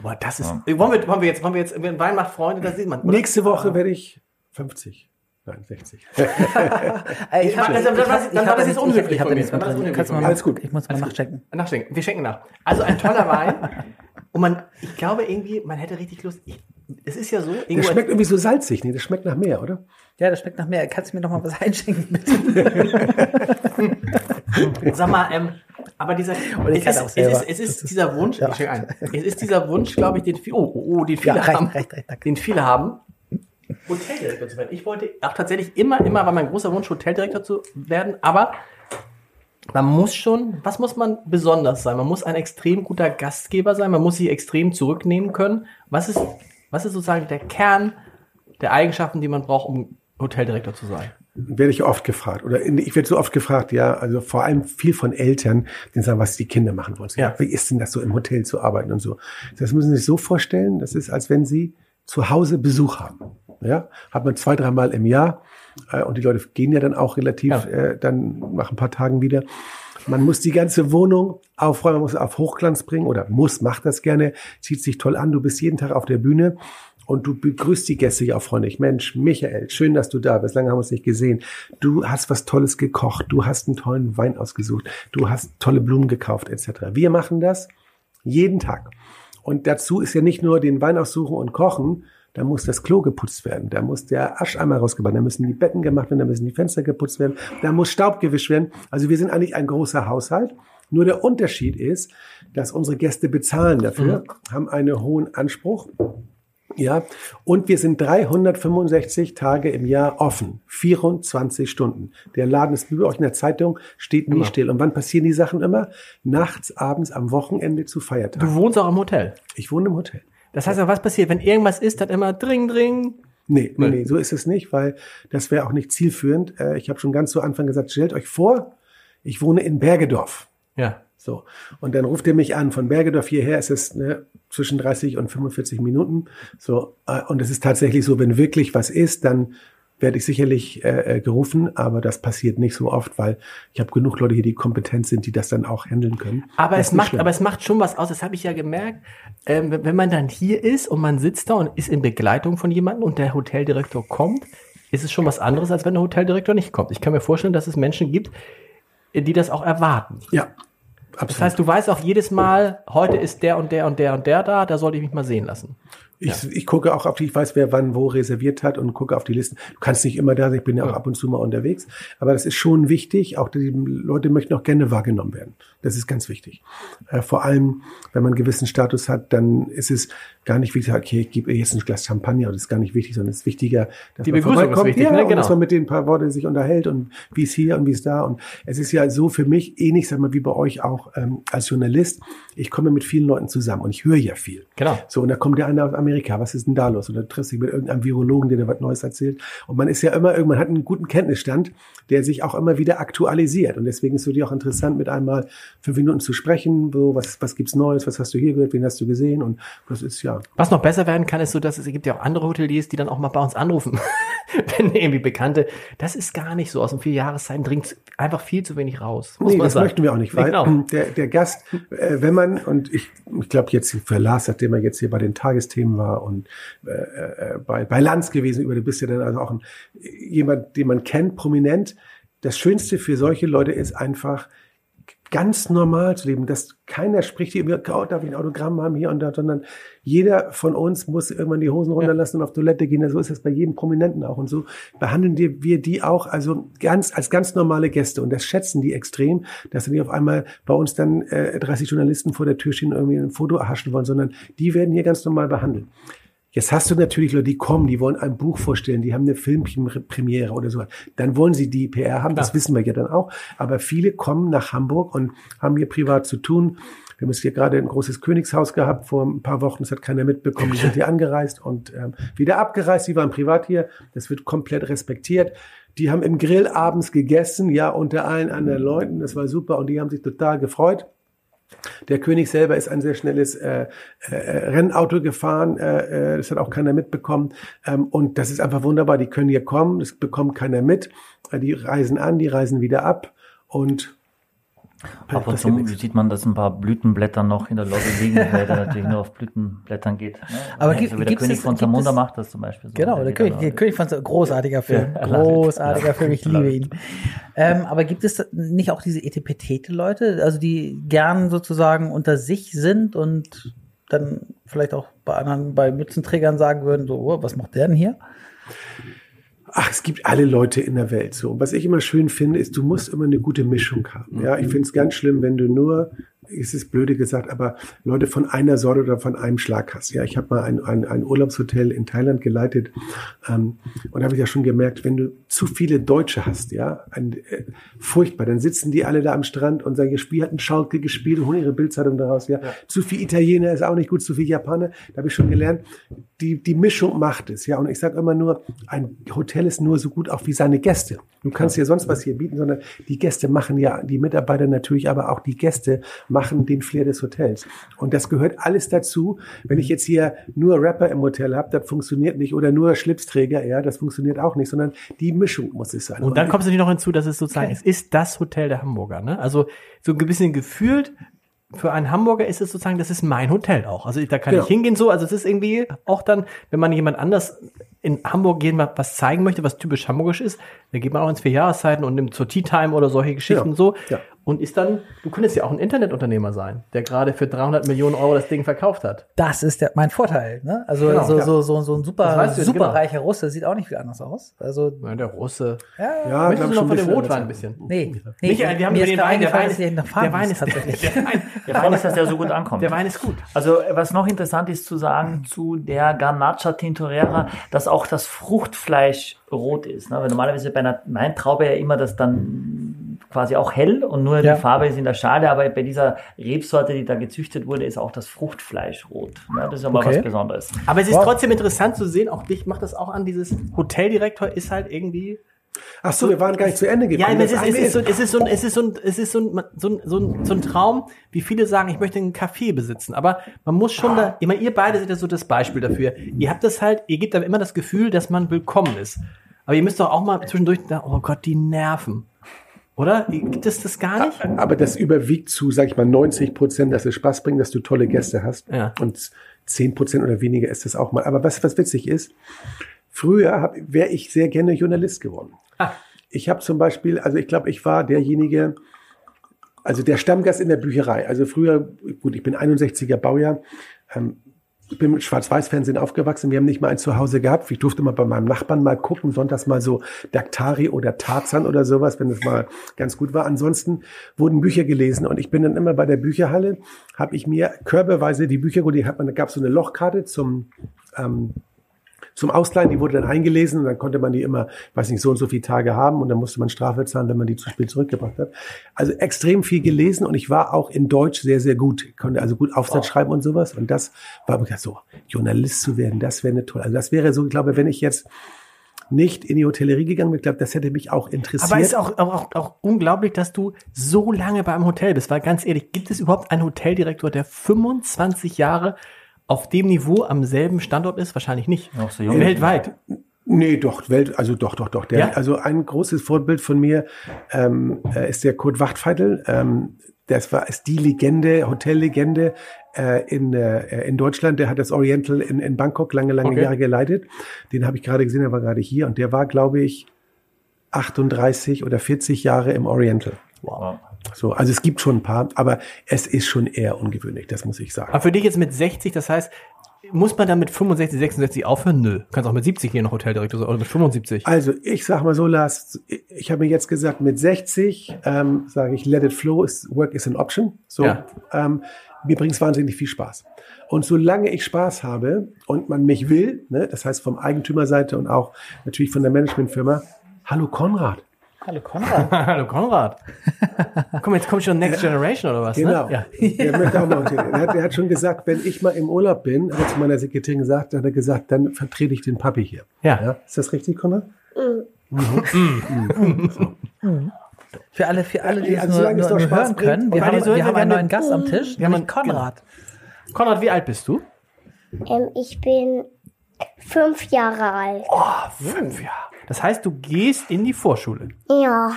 Aber das ist. Wollen, wir, wollen wir jetzt, wollen wir jetzt, wenn Wein macht Freunde, da sieht man. oder? Nächste Woche werde ich 50. Nein, 60. *laughs* Ey, ich hab- dann- ich hab- ich war das jetzt unhöflich Ich nichts mehr Dann war das drin. unhöflich Kannst du von mal mir. Alles gut. Ich muss mal nachchecken. Nachschenken. Wir schenken nach. Also ein toller Wein. *laughs* Und man, ich glaube irgendwie, man hätte richtig Lust. Ich, es ist ja so, Der irgendwo. schmeckt irgendwie so salzig. Nee, das schmeckt nach mehr, oder? Ja, das schmeckt nach mehr. Kannst du mir noch mal was *laughs* einschenken, bitte? *laughs* Sag mal, ähm, aber dieser, ich es ist, es ist, es ist dieser Wunsch, ich schenke ein. Es ist dieser Wunsch, glaube ich, den, oh, oh, oh, den viele Ja, recht, haben, recht, recht, den viele haben, Hoteldirektor zu werden. Ich wollte auch tatsächlich immer, immer war mein großer Wunsch, Hoteldirektor zu werden, aber man muss schon, was muss man besonders sein? Man muss ein extrem guter Gastgeber sein, man muss sich extrem zurücknehmen können. Was ist, was ist sozusagen der Kern der Eigenschaften, die man braucht, um Hoteldirektor zu sein? Werde ich oft gefragt. Oder ich werde so oft gefragt, ja, also vor allem viel von Eltern, die sagen, was die Kinder machen wollen. Ja. Wie ist denn das so im Hotel zu arbeiten und so? Das müssen Sie sich so vorstellen, das ist, als wenn Sie zu Hause Besuch haben. Ja, hat man zwei, dreimal im Jahr äh, und die Leute gehen ja dann auch relativ Ja. äh, dann nach ein paar Tagen wieder. Man muss die ganze Wohnung aufräumen, man muss auf Hochglanz bringen oder muss, macht das gerne, zieht sich toll an. Du bist jeden Tag auf der Bühne und du begrüßt die Gäste ja auch freundlich. Mensch, Michael, schön, dass du da bist. Lange haben wir uns nicht gesehen. Du hast was Tolles gekocht. Du hast einen tollen Wein ausgesucht. Du hast tolle Blumen gekauft, etc. Wir machen das jeden Tag. Und dazu ist ja nicht nur den Wein aussuchen und kochen, da muss das Klo geputzt werden, da muss der Ascheimer rausgebracht werden, da müssen die Betten gemacht werden, da müssen die Fenster geputzt werden, da muss Staub gewischt werden. Also wir sind eigentlich ein großer Haushalt. Nur der Unterschied ist, dass unsere Gäste bezahlen dafür, haben einen hohen Anspruch. Ja, und wir sind 365 Tage im Jahr offen. 24 Stunden. Der Laden ist wie bei euch in der Zeitung, steht nie Immer. still. Und wann passieren die Sachen immer? Nachts, abends, am Wochenende zu Feiertagen. Du wohnst auch im Hotel. Ich wohne im Hotel. Das heißt, was passiert, wenn irgendwas ist, dann immer dring, dring. Nee, nee, Nee. so ist es nicht, weil das wäre auch nicht zielführend. Äh, Ich habe schon ganz zu Anfang gesagt, stellt euch vor, ich wohne in Bergedorf. Ja. So. Und dann ruft er mich an. Von Bergedorf hierher ist es ne, zwischen 30 und 45 Minuten. So. äh, Und es ist tatsächlich so, wenn wirklich was ist, dann werde ich sicherlich äh, äh, gerufen, aber das passiert nicht so oft, weil ich habe genug Leute hier, die kompetent sind, die das dann auch handeln können. Aber Das es macht, schlimm. aber es macht schon was aus. Das habe ich ja gemerkt. Ähm, wenn wenn man dann hier ist und man sitzt da und ist in Begleitung von jemandem und der Hoteldirektor kommt, ist es schon was anderes, als wenn der Hoteldirektor nicht kommt. Ich kann mir vorstellen, dass es Menschen gibt, die das auch erwarten. ja, Das absolut. heißt, du weißt auch jedes Mal, heute ist der und der und der und der da, da sollte ich mich mal sehen lassen. Ich, ich gucke auch auf die, ich weiß, wer wann wo reserviert hat und gucke auf die Listen. Du kannst nicht immer da sein, ich bin ja auch ab und zu mal unterwegs. Aber das ist schon wichtig. Auch die Leute möchten auch gerne wahrgenommen werden. Das ist ganz wichtig. Äh, vor allem, wenn man einen gewissen Status hat, dann ist es gar nicht wichtig, okay, ich gebe jetzt ein Glas Champagner, das ist gar nicht wichtig, sondern es ist wichtiger, dass Die man vorbeikommt, wichtig, ja, ne? Genau. dass man mit den paar Worte sich unterhält und wie es hier und wie es da. Und es ist ja so für mich ähnlich, sag mal, wie bei euch auch ähm, als Journalist. Ich komme mit vielen Leuten zusammen und ich höre ja viel. Genau. So, und da kommt der eine aus Amerika, was ist denn da los? Oder du triffst dich mit irgendeinem Virologen, der dir was Neues erzählt. Und man ist ja immer, irgendwann hat einen guten Kenntnisstand, der sich auch immer wieder aktualisiert. Und deswegen ist es für dich auch interessant, mit einmal fünf Minuten zu sprechen, so, was, was gibt's Neues, was hast du hier gehört, wen hast du gesehen? Und das ist ja, Was noch besser werden kann, ist so, dass es gibt ja auch andere Hoteliers, die dann auch mal bei uns anrufen. *laughs* Wenn irgendwie Bekannte, das ist gar nicht so. Aus den vier Jahreszeiten dringt einfach viel zu wenig raus. Muss Nee, man das sagen. möchten wir auch nicht, weil Genau. der, der Gast, äh, wenn man, und ich, ich glaube jetzt für Lars, nachdem er jetzt hier bei den Tagesthemen war und äh, äh, bei, bei Lanz gewesen, über du bist ja dann also auch ein, jemand, den man kennt, prominent. Das Schönste für solche Leute ist einfach, ganz normal zu leben, dass keiner spricht hier, oh, darf ich ein Autogramm haben hier und da, sondern jeder von uns muss irgendwann die Hosen runterlassen und auf Toilette gehen. So ist das bei jedem Prominenten auch. Und so behandeln wir wir die auch also ganz als ganz normale Gäste. Und das schätzen die extrem, dass sie nicht auf einmal bei uns dann äh, 30 Journalisten vor der Tür stehen und irgendwie ein Foto erhaschen wollen, sondern die werden hier ganz normal behandelt. Jetzt hast du natürlich Leute, die kommen, die wollen ein Buch vorstellen, die haben eine Filmpremiere oder so. Dann wollen sie die PR haben, das wissen wir ja dann auch. Aber viele kommen nach Hamburg und haben hier privat zu tun. Wir haben jetzt hier gerade ein großes Königshaus gehabt vor ein paar Wochen, das hat keiner mitbekommen. Die sind hier angereist und ähm, wieder abgereist. Die waren privat hier. Das wird komplett respektiert. Die haben im Grill abends gegessen, ja, unter allen anderen Leuten. Das war super und die haben sich total gefreut. Der König selber ist ein sehr schnelles äh, äh, Rennauto gefahren. Äh, äh, das hat auch keiner mitbekommen. Ähm, und das ist einfach wunderbar. Die können hier kommen, das bekommt keiner mit. Äh, die reisen an, die reisen wieder ab. Und Ab und zu sieht man, dass ein paar Blütenblätter noch in der Lobby liegen, *laughs* weil der natürlich nur auf Blütenblättern geht. Ne? Aber so gibt- der König das- von Zamunda es- macht das zum Beispiel. So. Genau, der geht König, der König von großartiger Film. *laughs* Ja, großartiger Film, ich liebe ihn. Ähm, aber gibt es nicht auch diese Etepetete-Leute, also die gern sozusagen unter sich sind und dann vielleicht auch bei anderen, bei Mützenträgern sagen würden, so, oh, was macht der denn hier? Ach, es gibt alle Leute in der Welt so. Und was ich immer schön finde, ist, du musst immer eine gute Mischung haben. Ja, ich finde es ganz schlimm, wenn du nur, es ist blöde gesagt, aber Leute von einer Sorte oder von einem Schlag hast. Ja, ich habe mal ein, ein, ein Urlaubshotel in Thailand geleitet ähm, und da habe ich ja schon gemerkt, wenn du zu viele Deutsche hast, ja, ein, äh, furchtbar, dann sitzen die alle da am Strand und sagen, ihr Spiel hat ein Schalke gespielt holen ihre Bildzeitung daraus. Ja. zu viel Italiener ist auch nicht gut, zu viel Japaner. Da habe ich schon gelernt, die die Mischung macht es. Ja, und ich sage immer nur, ein Hotel ist nur so gut auch wie seine Gäste. Du kannst ja sonst was hier bieten, sondern die Gäste machen ja, die Mitarbeiter natürlich, aber auch die Gäste machen den Flair des Hotels. Und das gehört alles dazu. Wenn ich jetzt hier nur Rapper im Hotel habe, das funktioniert nicht. Oder nur Schlipsträger, ja, das funktioniert auch nicht, sondern die Mischung muss es sein. Und dann kommt es natürlich noch hinzu, dass es sozusagen, es ist das Hotel der Hamburger. Ne? Also so ein bisschen gefühlt, für einen Hamburger ist es sozusagen, das ist mein Hotel auch. Also da kann Genau. ich hingehen so. Also es ist irgendwie auch dann, wenn man jemand anders in Hamburg gehen, was zeigen möchte, was typisch hamburgisch ist, dann geht man auch ins vier Jahreszeiten und nimmt zur Tea Time oder solche Geschichten Genau. so. Ja. Und ist dann, du könntest ja auch ein Internetunternehmer sein, der gerade für 300 Millionen Euro das Ding verkauft hat. Das ist der, mein Vorteil. Ne? Also Genau, so, ja. so, so, so ein super, weißt du super genau. reicher Russe sieht auch nicht viel anders aus. Also Ja, der Russe. ja, ja, Möchtest du noch von dem Rotwein ein bisschen? nee, nee Michael, wir haben mir den Wein, der Wein ist, der Wein ist, tatsächlich. der Wein, Der Wein ist, dass der so gut ankommt. der Wein ist gut. Also was noch interessant ist zu sagen zu der Garnacha Tintorera, dass auch das Fruchtfleisch rot ist. Ne? Weil normalerweise bei einer Weintraube ja immer das dann quasi auch hell und nur Ja. die Farbe ist in der Schale, aber bei dieser Rebsorte, die da gezüchtet wurde, ist auch das Fruchtfleisch rot. Ne? Das ist ja mal Okay. was Besonderes. Aber es ist Wow. trotzdem interessant zu sehen, auch dich macht das auch an, dieses Hoteldirektor ist halt irgendwie. Ach so, wir waren gar nicht zu Ende Ja, gekommen. es ist, es ist, so, es ist so ein, es ist so ein, es ist so ein, so ein, so ein, so ein Traum, wie viele sagen, ich möchte einen Café besitzen. Aber man muss schon da, ich meine, ihr beide seid ja so das Beispiel dafür. Ihr habt das halt, ihr gebt dann immer das Gefühl, dass man willkommen ist. Aber ihr müsst doch auch mal zwischendurch, da, oh Gott, die Nerven. Oder? Gibt es das gar nicht? Aber das überwiegt zu, sag ich mal, 90 Prozent, dass es Spaß bringt, dass du tolle Gäste hast. Ja. Und 10 Prozent oder weniger ist das auch mal. Aber was, was witzig ist, früher wäre ich sehr gerne Journalist geworden. Ah. Ich habe zum Beispiel, also ich glaube, ich war derjenige, also der Stammgast in der Bücherei. Also früher, gut, ich bin 61er Baujahr. Ähm, ich bin mit Schwarz-Weiß-Fernsehen aufgewachsen. Wir haben nicht mal ein Zuhause gehabt. Ich durfte mal bei meinem Nachbarn mal gucken, sonntags mal so Daktari oder Tarzan oder sowas, wenn es mal ganz gut war. Ansonsten wurden Bücher gelesen und ich bin dann immer bei der Bücherhalle, habe ich mir körbeweise die Bücher, gut, die hat man, da gab es so eine Lochkarte zum ähm, zum Ausleihen, die wurde dann eingelesen und dann konnte man die immer, weiß nicht, so und so viele Tage haben und dann musste man Strafe zahlen, wenn man die zu spät zurückgebracht hat. Also extrem viel gelesen und ich war auch in Deutsch sehr, sehr gut. Ich konnte also gut Aufsatz schreiben und sowas und das war mir so, Journalist zu werden, das wäre eine tolle, also das wäre so, ich glaube, wenn ich jetzt nicht in die Hotellerie gegangen bin, ich glaube, das hätte mich auch interessiert. Aber es ist auch, auch, auch, auch unglaublich, dass du so lange bei einem Hotel bist. Weil ganz ehrlich, gibt es überhaupt einen Hoteldirektor, der 25 Jahre auf dem Niveau am selben Standort ist? Wahrscheinlich nicht. Noch so jung. Weltweit. Nee, doch, Welt, also doch, doch, doch. Der, Ja? Also ein großes Vorbild von mir ähm, äh, ist der Kurt Wachtfeitel. Ähm, das war ist die Legende, Hotellegende äh, in, äh, in Deutschland. Der hat das Oriental in, in Bangkok lange, lange Okay. Jahre geleitet. Den habe ich gerade gesehen, der war gerade hier und der war, glaube ich, 38 oder 40 Jahre im Oriental. Wow. So, also es gibt schon ein paar, aber es ist schon eher ungewöhnlich, das muss ich sagen. Aber für dich jetzt mit 60, das heißt, muss man dann mit 65, 66 aufhören? Nö. Du kannst auch mit 70 hier noch Hoteldirektor sein oder mit 75. Also ich sag mal so, Lars, ich habe mir jetzt gesagt, mit 60 ähm, sage ich, let it flow, is, work is an option. So, Ja. ähm, mir bringt es wahnsinnig viel Spaß. Und solange ich Spaß habe und man mich will, ne, das heißt vom Eigentümerseite und auch natürlich von der Managementfirma, hallo Konrad. Hallo Konrad. *laughs* Hallo Konrad. *laughs* Komm, jetzt kommt schon Next Generation oder was? Genau. Ne? Ja. Der, möchte auch mal der, hat, der hat schon gesagt, wenn ich mal im Urlaub bin, hat er zu meiner Sekretärin gesagt, hat er gesagt, dann vertrete ich den Papi hier. Ja. Ist das richtig, Konrad? *laughs* Für alle, für alle, die Ja, es also es nur, doch nur Spaß hören bringt. können, wir haben, so- wir haben einen neuen Gast am Tisch, wir haben nämlich einen- Konrad. Konrad, wie alt bist du? Ähm, ich bin fünf Jahre alt. Fünf Jahre. Das heißt, du gehst in die Vorschule. Ja.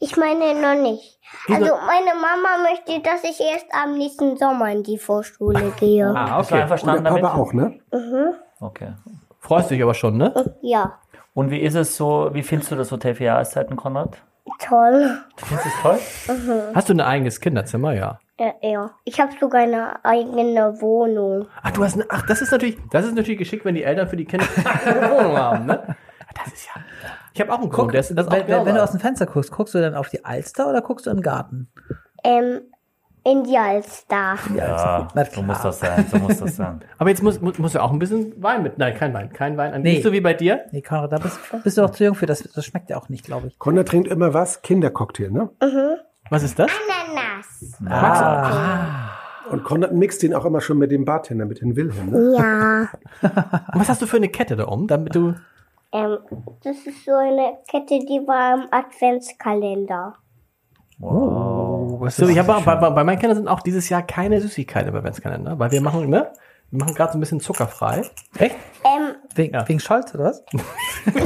Ich meine noch nicht. Also meine Mama möchte, dass ich erst am nächsten Sommer in die Vorschule gehe. Ah, Bist du Und okay. der Papa damit? auch, ne? Okay. Freust dich aber schon, ne? Ja. Und wie ist es so, wie findest du das Hotel für Jahreszeiten, Konrad? Toll. Findest du es toll? Hast du ein eigenes Kinderzimmer? Ja. Ja, ja. Ich habe sogar eine eigene Wohnung. Ach, du hast eine, ach, das ist natürlich, das ist natürlich geschickt, wenn die Eltern für die Kinder *laughs* eine Wohnung haben, ne? Das ist ja. Ich habe auch einen das auch Wenn, wenn, wenn du aus dem Fenster guckst, guckst du dann auf die Alster oder guckst du in den Garten? Ähm, in die Alster. Ja, Na so muss das sein, so muss das sein. *laughs* Aber jetzt muss, muss, muss ja auch ein bisschen Wein mit. Nein, kein Wein, kein Wein. Nee. Nicht so wie bei dir. Nee, Konrad, da bist, bist du noch zu jung für. Das, das schmeckt ja auch nicht, glaube ich. Konrad trinkt immer was? Kindercocktail, ne? Was ist das? Ananas. Ah, Und Konrad mixt den auch immer schon mit dem Bartender, mit dem Wilhelm. Ne? Ja. *laughs* Und was hast du für eine Kette da um, damit du. Ähm, das ist so eine Kette, die war im Adventskalender. So, ich habe bei, bei, bei meinen Kindern sind auch dieses Jahr keine Süßigkeiten im Adventskalender, weil wir machen, ne? Wir machen gerade so ein bisschen zuckerfrei. echt? Ähm, Wegen, wegen Scholz oder was?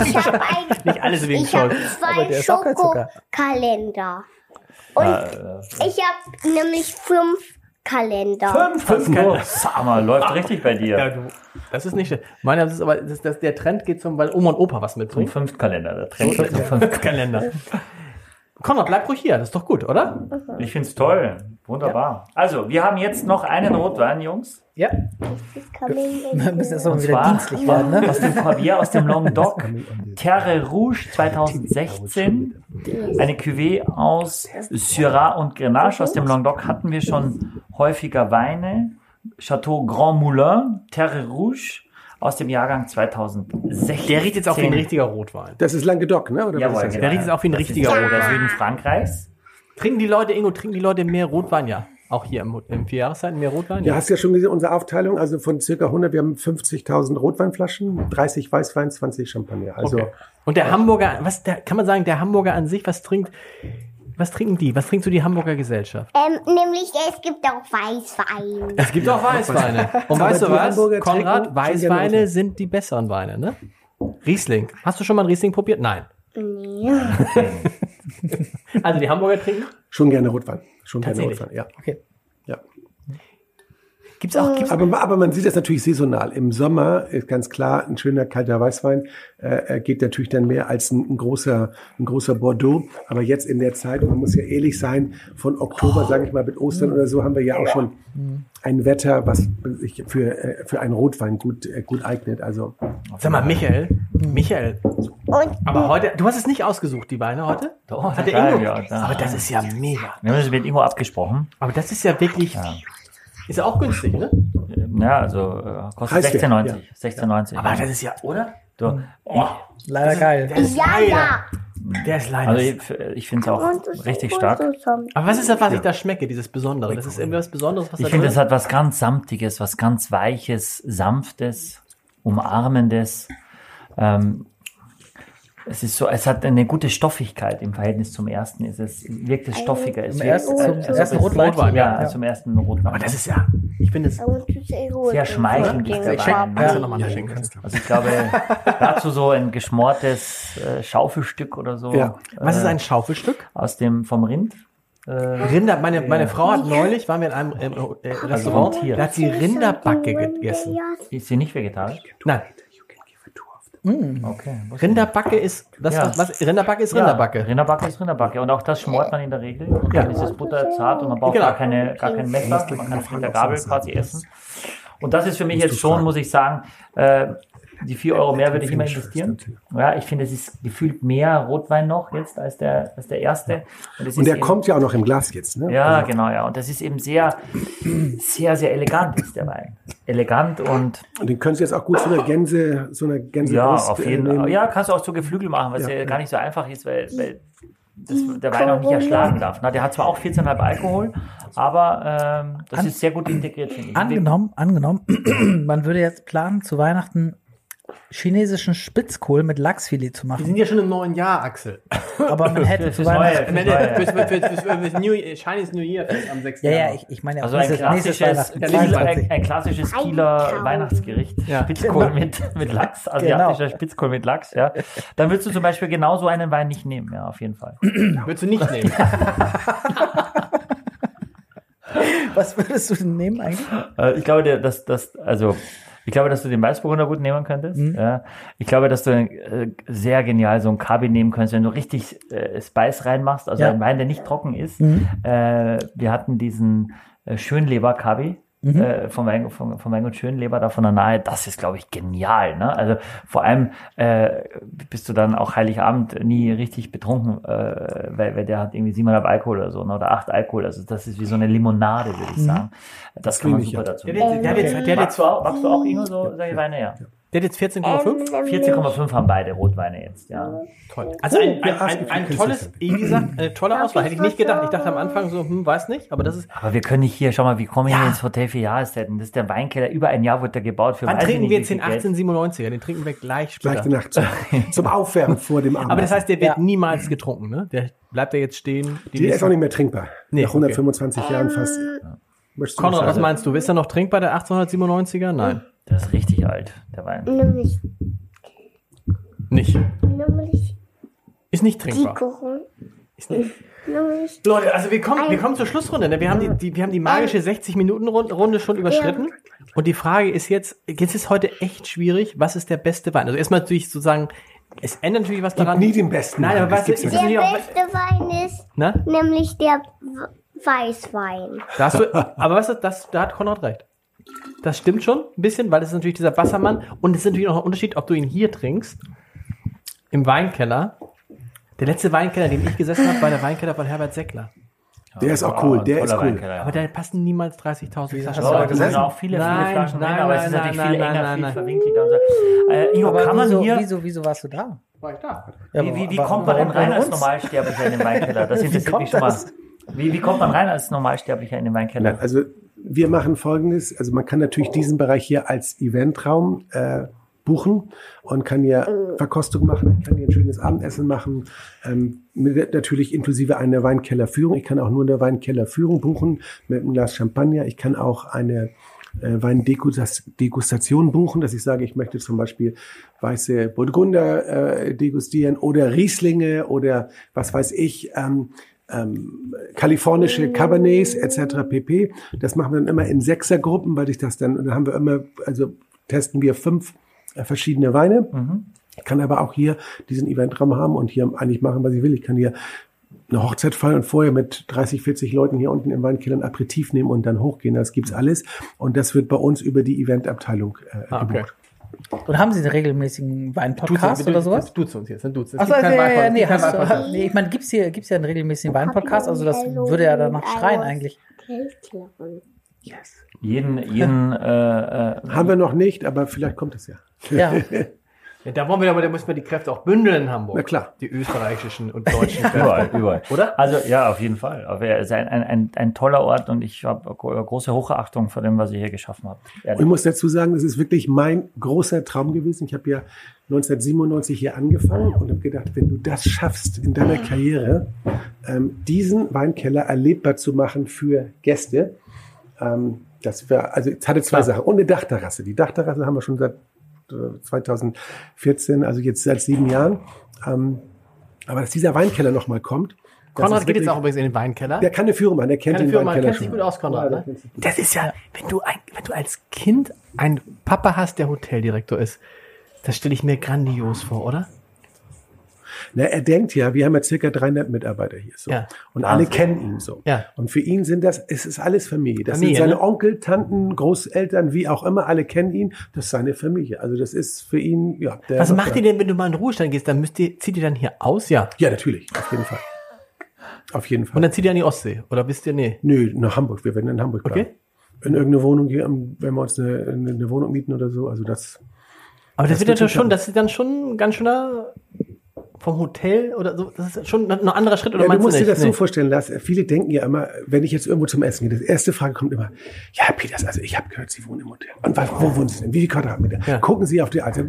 ich habe *laughs* ein, Nicht alles wegen ich habe Scholz. Zwei. Schokokalender. Und ich habe nämlich fünf Kalender. Fünf, fünf, Kalender. Sag mal, läuft richtig bei dir. Ja, du, das ist nicht. Meiner ist aber, das, das, der Trend geht zum, weil Oma und Opa was Zum mitbringen. Fünftkalender, der Trend geht zum Fünft. Kalender. *laughs* Konrad, bleib ruhig hier, das ist doch gut, oder? Ich find's toll. Wunderbar. Also, wir haben jetzt noch einen Rotwein, Jungs. Ja, wir müssen jetzt mal Und wieder zwar dienstlich werden, ne? aus dem Corbière, aus dem Languedoc. Terre Rouge 2016. Eine Cuvée aus Syrah und Grenache. Aus dem Languedoc hatten wir schon häufiger Weine. Chateau Grand Moulin, Terre Rouge aus dem Jahrgang 2016. Der riecht jetzt auch wie ein richtiger Rotwein. Das ist Languedoc, ne? Oder Jawohl, das? Der riecht jetzt auch wie ein richtiger Der Rotwein. Süden Frankreichs. Trinken die Leute, Ingo, trinken die Leute mehr Rotwein? Ja. Auch hier im, im Vierjahreszeiten mehr Rotwein? Ja, hast ja schon gesehen, unsere Aufteilung, also von circa 100, wir haben 50.000 Rotweinflaschen, 30 Weißwein, 20 Champagner. Also Okay. Und der Hamburger, was der, kann man sagen, der Hamburger an sich, was trinkt, was trinken die? Was trinkt so die Hamburger Gesellschaft? Ähm, nämlich, es gibt auch Weißwein. Es gibt auch Weißweine. *laughs* Und weißt du was, Hamburger Konrad, Weißweine sind die besseren Weine, ne? Riesling. Hast du schon mal einen Riesling probiert? Nein. Nee. *laughs* Also die Hamburger trinken? schon gerne Rotwein. Schon gerne? Rotwein, ja. Okay. Ja. Gibt's auch, gibt's Aber, aber man sieht das natürlich saisonal. Im Sommer ist ganz klar, ein schöner kalter Weißwein äh, geht natürlich dann mehr als ein, ein großer ein großer Bordeaux. Aber jetzt in der Zeit, man muss ja ehrlich sein, von Oktober, sage ich mal, mit Ostern oder so, haben wir ja auch schon ein Wetter, was sich für, äh, für einen Rotwein gut, äh, gut eignet. Also Sag mal, Michael, Michael, Und aber heute, du hast es nicht ausgesucht, die Weine heute? Doch, Hat der Ingo? ja, aber das ist ja mega. Wir haben das mit Ingo abgesprochen. Aber das ist ja wirklich, ist ja auch günstig, ne? Ja, also äh, kostet Heißt der, 16,90. ja. 16,90. Aber das ist ja, oder? Du, Leider geil. Ist ja, leider, ja. der ist leider. also ich, ich finde es auch richtig stark. aber was ist das, was ich da schmecke, dieses Besondere? Das ist irgendwas Besonderes, was Ich da finde, es hat was ganz Samtiges, was ganz Weiches, Sanftes, Umarmendes. Ähm, es ist so, es hat eine gute Stoffigkeit im Verhältnis zum ersten. Es ist, wirkt es stoffiger. Es Zum wirkt, ersten- zum also ersten es- Rotwein? Rotwein, Ja, ja. zum ersten Rotwein. Aber das ist ja, ich finde es. Sehr schmeichelnd ist ich schenke, Ja. nachschenken. Also ich glaube, dazu so ein geschmortes äh, Schaufelstück oder so. Ja. Was ist äh, ein Schaufelstück? aus dem vom Rind? Äh, Rinder, meine, meine Frau hat neulich, waren wir in einem äh, äh, Restaurant, Tier. da hat sie Rinderbacke gegessen. ist sie nicht vegetarisch? Nein, Okay. Rinderbacke ist, das, Ja. was, Rinderbacke ist Ja, Rinderbacke. Rinderbacke ist Rinderbacke. Und auch das schmort man in der Regel. Und Ja. dann ist das Butter zart und man braucht Genau. gar, keine, gar kein Messer. Man kann es mit der Gabel quasi essen. Und das ist für mich jetzt schon, muss ich sagen, äh, die vier Euro mehr würde ich immer investieren. Ja, ich finde, es ist gefühlt mehr Rotwein noch jetzt als der, als der erste. und ist der eben- kommt ja auch noch im Glas jetzt. Ne? Ja, genau, ja. Und das ist eben sehr, sehr, sehr elegant ist der Wein. Elegant und Und den können Sie jetzt auch gut zu einer Gänse, so einer Gänse ja, auf jeden äh, Fall. Ja, kannst du auch zu Geflügel machen, was ja, gar nicht so einfach ist, weil, weil das, der Wein auch nicht erschlagen darf. Na, der hat zwar auch 14,5 Alkohol, aber ähm, das ist sehr gut integriert, finde ich. Angenommen, angenommen, *clears throat* man würde jetzt planen, zu Weihnachten chinesischen Spitzkohl mit Lachsfilet zu Wir machen. sind ja schon im neuen Jahr, Axel. Aber man *laughs* hätte Fürs zu Neue. Weihnachten. Fürs, New, Chinese New Year am 6. Ja, ja, ich, ich meine Also ein klassisches, Weihnachten. Kieler, 22. ein, ein klassisches Kieler Weihnachtsgericht. Ja. Spitzkohl mit, mit Lachs, asiatischer Spitzkohl mit Lachs, ja. Dann würdest du zum Beispiel genau so einen Wein nicht nehmen, ja, auf jeden Fall. *clears throat* Würdest du nicht nehmen. *laughs* Was würdest du denn nehmen eigentlich? Äh, ich glaube, der, dass, dass, also, ich glaube, dass du den Weißburgunder gut nehmen könntest. Ja. Ich glaube, dass du äh, sehr genial so ein Kabi nehmen könntest, wenn du richtig äh, Spice reinmachst, also Ja. ein Wein, der nicht trocken ist. Äh, wir hatten diesen äh, Schönleber Kabi. Äh, vom Wein, vom, vom Wein und Schönleber da von der Nahe, das ist, glaube ich, genial. Ne? Also vor allem äh, bist du dann auch Heiligabend nie richtig betrunken, äh, weil, weil der hat irgendwie 7,5 Alkohol oder so ne? oder 8 Alkohol. Also das ist wie so eine Limonade, würde ich sagen. Das kann man super ja. dazu Der, der, der, der, der, der, Magst du auch, magst du auch Ingo so solche Weine? Ja. Der hat jetzt 14,5. 14,5 haben beide Rotweine jetzt, ja. Toll. Also ein, ein, ein, ein tolles, wie gesagt, eine tolle Auswahl. Hätte ich nicht gedacht. Ich dachte am Anfang so, hm, weiß nicht, aber das ist. Aber wir können nicht hier, schau mal, wir kommen hier Ja. ins Hotel für Jahreszeiten. Das ist der Weinkeller. Über ein Jahr wurde der gebaut. Für Wann trinken nicht wir jetzt den viel Geld. 1897er? Den trinken wir gleich Gleich später. die Nacht zum, *laughs* zum Aufwärmen vor dem Abend. Aber das heißt, der wird Ja. niemals getrunken, ne? Der bleibt ja jetzt stehen. Die die ist auch nicht mehr trinkbar. Nee, Nach 125 Jahren fast. Ähm, Möchtest du Konrad, was meinst du? Ist er noch trinkbar, der 1897er? Nein. Das ist richtig alt, der Wein. Nämlich, Nicht. nämlich Ist nicht die trinkbar. Kuchen. Ist nicht. Nämlich Leute, also wir kommen, wir kommen zur Schlussrunde. Ne? Wir haben die, die, wir haben die magische 60-Minuten-Runde schon überschritten. Und die Frage ist jetzt, jetzt ist heute echt schwierig, was ist der beste Wein? Also erstmal natürlich sozusagen, es ändert natürlich was daran. nie den besten Nein, aber was ist es der beste Wein ist ne? nämlich der Weißwein. Da hast du, aber du, das, da hat Konrad recht. Das stimmt schon ein bisschen, weil es ist natürlich dieser Wassermann und es ist natürlich noch ein Unterschied, ob du ihn hier trinkst, im Weinkeller. Der letzte Weinkeller, den ich gesessen habe, war der Weinkeller von Herbert Seckler. Der ist auch cool, der ist cool. Aber da passen niemals 30.000 Flaschen. da sind auch viele, viele Nein, Flaschen drin, nein, aber es nein, ist natürlich nein, viel nein, enger, nein, viel nein. verwinkelter und so. Äh, Ingo, kann man wieso, hier, wieso, wieso warst du da? War ich da? Wie, kommt man denn rein als? Normalsterblicher in den Weinkeller? Das *laughs* interessiert mich schon mal. wie kommt man rein als Normalsterblicher in den Weinkeller? Also wir machen Folgendes, also man kann natürlich diesen Bereich hier als Eventraum äh, buchen und kann hier Verkostung machen, kann hier ein schönes Abendessen machen, ähm, mit, natürlich inklusive einer Weinkellerführung. Ich kann auch nur eine Weinkellerführung buchen mit einem Glas Champagner. Ich kann auch eine äh, Weindegustation buchen, dass ich sage, ich möchte zum Beispiel weiße Burgunder äh, degustieren oder Rieslinge oder was weiß ich. Ähm, ähm, kalifornische Cabernets etc. pp. Das machen wir dann immer in Sechsergruppen, weil ich das dann, und dann haben wir immer, also testen wir fünf äh, verschiedene Weine. Ich kann aber auch hier diesen Eventraum haben und hier eigentlich machen, was ich will. Ich kann hier eine Hochzeit feiern und vorher mit 30, 40 Leuten hier unten im Weinkeller ein Aperitif nehmen und dann hochgehen. Das gibt's alles. Und das wird bei uns über die Eventabteilung äh, Ah, okay. gebucht. Und haben Sie einen regelmäßigen Wein-Podcast oder sowas? Duzen uns jetzt, dann duzen. Es Achso, gibt ja, nee, hast du, nee, ich meine, gibt's hier, gibt's ja einen regelmäßigen Wein-Podcast, also das würde ja danach schreien eigentlich. Jeden, jeden, *laughs* äh, äh, Haben wir noch nicht, aber vielleicht kommt es ja. Ja, *laughs* Ja, da wollen wir aber, da müssen wir die Kräfte auch bündeln in Hamburg. Na klar. Die österreichischen und deutschen *laughs* Kräfte. überall, überall. Oder? Also ja, auf jeden Fall. Aber er ist ein, ein, ein, ein toller Ort und ich habe gro- große Hochachtung vor dem, was ihr hier geschaffen habt. Und ich Ehrlich. muss dazu sagen, das ist wirklich mein großer Traum gewesen. Ich habe ja 1997 hier angefangen und habe gedacht, wenn du das schaffst in deiner Karriere, ähm, diesen Weinkeller erlebbar zu machen für Gäste, ähm, das wäre, also es hatte zwei Sachen. Und eine Dachterrasse. Die Dachterrasse haben wir schon seit 2014, also jetzt seit sieben Jahren. Ähm, aber dass dieser Weinkeller nochmal kommt. Konrad geht jetzt auch übrigens in den Weinkeller. Der kann eine Führung machen, der kennt Keine den Firma, Weinkeller kennt sich gut aus, Konrad. Ja, Ne? Das ist ja, wenn du, ein, wenn du als Kind einen Papa hast, der Hoteldirektor ist, das stelle ich mir grandios vor, oder? Na, er denkt ja, wir haben ja circa 300 Mitarbeiter hier so. Ja. Und alle Wahnsinn. kennen ihn so. Ja. Und für ihn sind das, es ist alles Familie. Das Familie, sind seine ne? Onkel, Tanten, Großeltern, wie auch immer, alle kennen ihn. Das ist seine Familie. Also das ist für ihn, ja. Was macht ihr denn, wenn du mal in den Ruhestand gehst? Dann müsst ihr, zieht ihr dann hier aus? Ja. Ja, natürlich. Auf jeden Fall. Auf jeden Fall. Und dann zieht ihr an die Ostsee? Oder wisst ihr, nee? Nö, nach Hamburg. Wir werden in Hamburg bleiben. Okay. In irgendeine Wohnung hier, wenn wir uns eine, eine, Wohnung mieten oder so. Also das, Aber das, Das wird ja schon, das ist dann schon ein ganz schöner vom Hotel oder so. Das ist schon ein anderer Schritt, oder Ja, du musst dir nicht? das so Nee. vorstellen, dass viele denken ja immer, wenn ich jetzt irgendwo zum Essen gehe, die erste Frage kommt immer, ja, Peters, also ich habe gehört, Sie wohnen im Hotel. Und was, wo wohnen Sie denn? Wie viele Quadratmeter? Ja. Gucken Sie auf die Alte.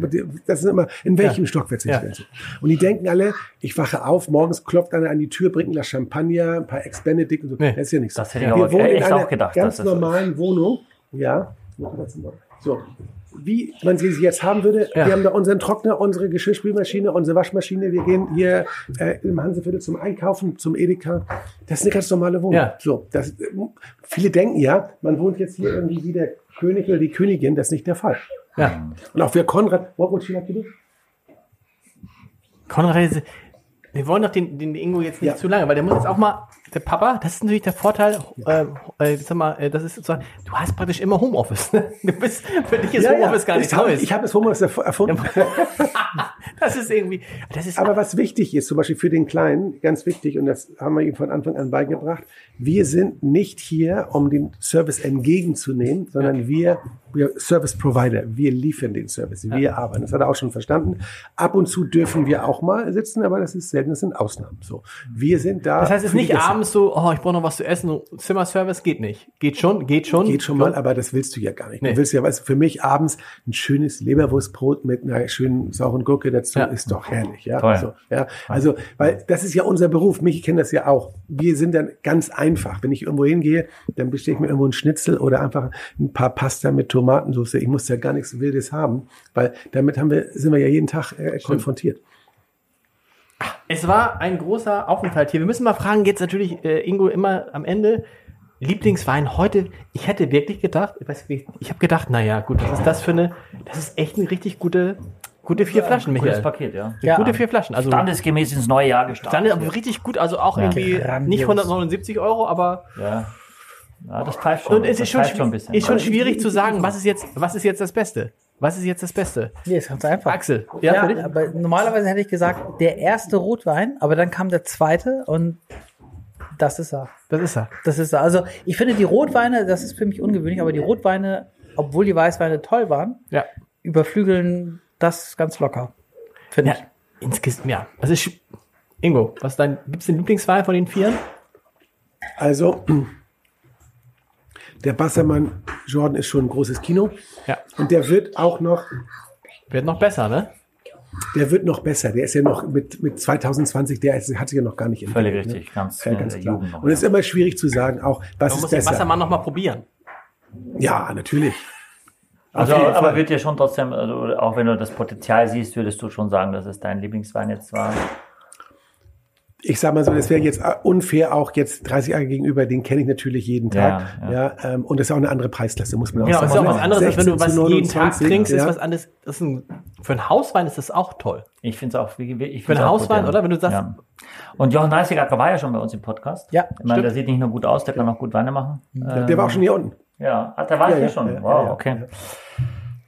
Das ist immer, in welchem Ja. Stockwerk sind. Sie denn so? Und die denken alle, ich wache auf, morgens klopft einer an die Tür, bringt ein Glas Champagner, ein paar Ex-Benedict und so. Nee. Das ist ja nichts. Das hätte ich Wir aber wohnen in einer auch gedacht, ganz so normalen Wohnung. Ja. So. Wie man sie jetzt haben würde, Ja. wir haben da unseren Trockner, unsere Geschirrspülmaschine, unsere Waschmaschine. Wir gehen hier äh, im Hanseviertel zum Einkaufen, zum Edeka. Das ist eine ganz normale Wohnung. Ja. So, das, viele denken ja, man wohnt jetzt hier irgendwie wie der König oder die Königin. Das ist nicht der Fall. Ja. Und auch für Konrad, what would you like to do? Konrad, wir wollen doch den, den Ingo jetzt nicht Ja. zu lange, weil der muss jetzt auch mal, der Papa, das ist natürlich der Vorteil, äh, äh, sag mal, äh, das ist sozusagen, du hast praktisch immer Homeoffice. ne? Du bist, für dich ist Homeoffice gar Ich nichts hab- Neues. Ich habe das Homeoffice erf- erfunden. *laughs* das ist irgendwie, das ist, Aber was wichtig ist, zum Beispiel für den Kleinen, ganz wichtig, und das haben wir ihm von Anfang an beigebracht, wir sind nicht hier, um den Service entgegenzunehmen, sondern wir, wir Service Provider, wir liefern den Service, wir arbeiten. Das hat er auch schon verstanden. Ab und zu dürfen wir auch mal sitzen, aber das ist selten, das sind Ausnahmen. So, wir sind da. das heißt, es ist nicht abends so, oh, ich brauche noch was zu essen, Zimmerservice geht nicht. Geht schon, geht schon. Geht schon mal, aber das willst du ja gar nicht. Nee. Du willst ja, weißt du, für mich abends ein schönes Leberwurstbrot mit einer schönen sauren Gurke dazu Ja. ist doch herrlich, ja. Toll. Also, ja. Also, weil das ist ja unser Beruf. Mich kennt das ja auch. Wir sind dann ganz einfach. Wenn ich irgendwo hingehe, dann bestelle ich mir irgendwo einen Schnitzel oder einfach ein paar Pasta mit Tomatensauce. Ich muss ja gar nichts Wildes haben, weil damit haben wir, sind wir ja jeden Tag äh, konfrontiert. Es war ein großer Aufenthalt hier. Wir müssen mal fragen, jetzt natürlich, äh, Ingo, immer am Ende, Lieblingswein heute, ich hätte wirklich gedacht, ich, weiß nicht, ich habe gedacht, naja, gut, was ist das für eine, das ist echt eine richtig gute, gute vier Flaschen, Gutes Michael. Paket, ja. Ja. Gute vier Flaschen, also Standesgemäß ins neue Jahr gestartet. ist aber richtig gut, also auch irgendwie Grandios. nicht 179 Euro, aber Ja. Ja, das pfeift schon. und es das ist schon, schwi- ein bisschen. ist schon schwierig zu sagen, was ist jetzt, was ist jetzt das Beste? Was ist jetzt das Beste? nee, ist ganz einfach. Axel, ja, Ja, aber normalerweise hätte ich gesagt, der erste Rotwein, aber dann kam der zweite und das ist er. das ist er. Das ist er. Also ich finde die Rotweine, das ist für mich ungewöhnlich, aber die Rotweine, obwohl die Weißweine toll waren, Ja. überflügeln das ganz locker. Finde Ja, ich. insgesamt, ja. Also ich, Ingo, was ist dein, gibt's den Lieblingswein von den Vieren? Also, der Bassermann Jordan ist schon ein großes Kino. Ja. Und der wird auch noch Wird noch besser, ne? Der wird noch besser. Der ist ja noch mit, mit 2020, der ist, hat sich ja noch gar nicht Völlig entwickelt, richtig, ganz, Ja, äh, ganz der klar. Jugend noch, Und es ist immer schwierig zu sagen, auch was Man ist muss den. Wassermann noch mal probieren. Ja, natürlich. Also, aber wird dir schon trotzdem, also, auch wenn du das Potenzial siehst, würdest du schon sagen, dass es dein Lieblingswein jetzt war? Ich sag mal so, das wäre jetzt unfair auch jetzt 30 Jahre gegenüber, den kenne ich natürlich jeden Tag. Ja, Ja, ähm, und das ist auch eine andere Preisklasse, muss man auch Genau, sagen. ist ja auch was anderes, als wenn du 16 was jeden Tag 29, trinkst, ist ja. was anderes. Das ist ein, für einen Hauswein ist das auch toll. Ich finde es auch, wie- wie- ich Für find's einen Hauswein, gut, oder? Wenn du sagst- Ja. Und Jochen Dreißigacker war ja schon bei uns im Podcast. Ja, Ich meine, der sieht nicht nur gut aus, der kann auch gut Weine machen. Der, der war auch schon hier unten. Ja, hat der war Ja, hier ja, schon. ja, wow, ja, okay.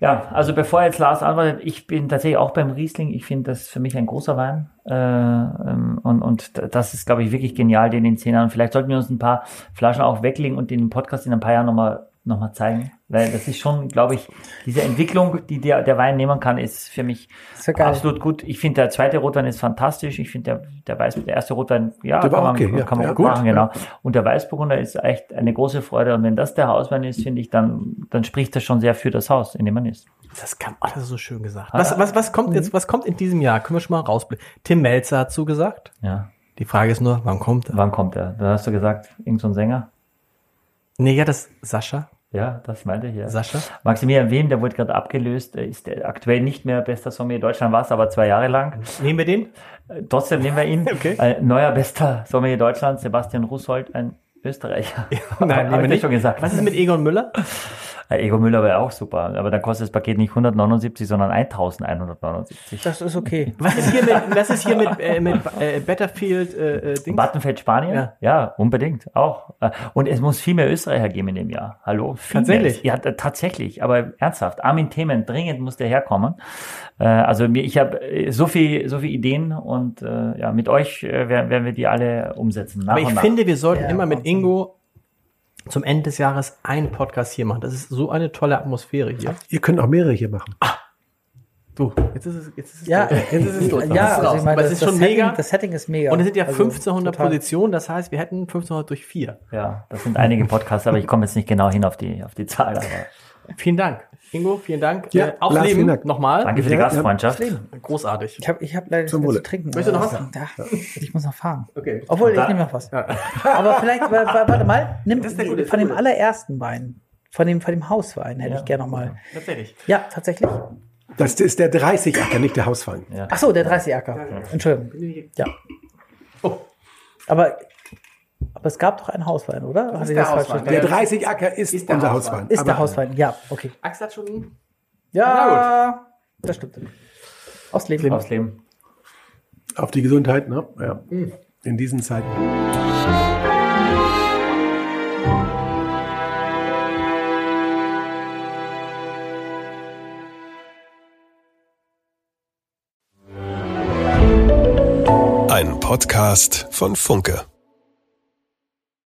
Ja, also bevor jetzt Lars antwortet, ich bin tatsächlich auch beim Riesling. Ich finde das für mich ein großer Wein. Äh, ähm, und, und das ist, glaube ich, wirklich genial, den in zehn Jahren. Vielleicht sollten wir uns ein paar Flaschen auch weglegen und den Podcast in ein paar Jahren nochmal noch mal zeigen. Weil das ist schon, glaube ich, diese Entwicklung, die der, der Wein nehmen kann, ist für mich Ist ja geil. absolut gut. Ich finde, der zweite Rotwein ist fantastisch. Ich finde, der, der Weiß, der erste Rotwein, ja, Der kann man, okay, ja. kann man Ja, gut gut, machen, genau. Und der Weißburgunder ist echt eine große Freude. Und wenn das der Hauswein ist, finde ich, dann, dann spricht das schon sehr für das Haus, in dem man ist. Das kann, oh, das ist so schön gesagt. Was, was, was kommt jetzt, was kommt in diesem Jahr? Können wir schon mal rausblicken. Tim Melzer hat zugesagt. Ja. Die Frage ist nur, wann kommt er? Wann kommt er? Da hast du gesagt, irgend so ein Sänger? Nee, ja, das Sascha. Ja, das meinte ich, ja. Sascha. Maximilian Wem, der wurde gerade abgelöst, Er ist aktuell nicht mehr bester Sommelier Deutschland, war es aber zwei Jahre lang. Nehmen wir den? Äh, Trotzdem nehmen wir ihn. *laughs* Okay. Äh, neuer bester Sommelier Deutschland, Sebastian Russold, ein Österreicher. *laughs* Nein, Hab nehmen wir ich nicht. schon gesagt. Was ist mit Egon Müller? Äh, Ego Müller wäre auch super, aber dann kostet das Paket nicht 179, sondern 1179. Das ist okay. *laughs* Was ist hier mit, was ist hier mit, äh, mit äh, Betterfield, äh, äh, Dings? Battenfeld Spanien? Ja. Ja. unbedingt, auch. Äh, Und es muss viel mehr Österreicher geben in dem Jahr. Hallo? Viel Tatsächlich? Mehr. Ja, tatsächlich, aber ernsthaft. Armin Themen, dringend muss der herkommen. Äh, Also mir, ich habe so viel, so viel Ideen und äh, ja, mit euch äh, werden, werden wir die alle umsetzen. Nach Aber ich und nach. finde, wir sollten Ja, immer mit. Ingo zum Ende des Jahres einen Podcast hier machen. Das ist so eine tolle Atmosphäre hier. Ihr könnt auch mehrere hier machen. Du, jetzt ist es, jetzt ist es, Ja, durch. jetzt ist es durch. ja, Das ist also ich meine, Aber das, es ist das schon Setting, mega. das Setting ist mega. Und es sind ja Also, 1500 total. Positionen, das heißt, wir hätten 1500 durch vier. Ja, das sind einige Podcasts, aber ich komme jetzt nicht genau hin auf die, auf die Zahl. Aber Vielen Dank. Ingo, vielen Dank. Ja, äh, auf Lars, Leben Dank. nochmal. danke für die Ja, ja. Gastfreundschaft. Großartig. Ich habe ich hab leider nichts Zum zu trinken. Möchtest du noch Also, Ja, ich muss noch fahren. Okay. Obwohl, ich nehme noch was. Aber vielleicht, wa- wa- warte mal, nimm Das ist der gute, von dem gute. allerersten Wein, von dem, von dem Hauswein hätte ich gerne noch mal. Tatsächlich. Ja, tatsächlich. Das ist der 30-Acker, nicht der Hauswein. Ach so, der 30 Acker. Entschuldigung. Ja. Oh. Aber, aber es gab doch einen Hauswein, oder? Hatte ich der das Hauswein. Der 30-Acker ist, Ist der unser Hauswein. Hauswein. Ist der Hauswein, ja, okay. Axel hat schon. Ja, das stimmt. Aus Leben. Aufs Leben. Auf die Gesundheit, ne? Ja. In diesen Zeiten. Ein Podcast von Funke.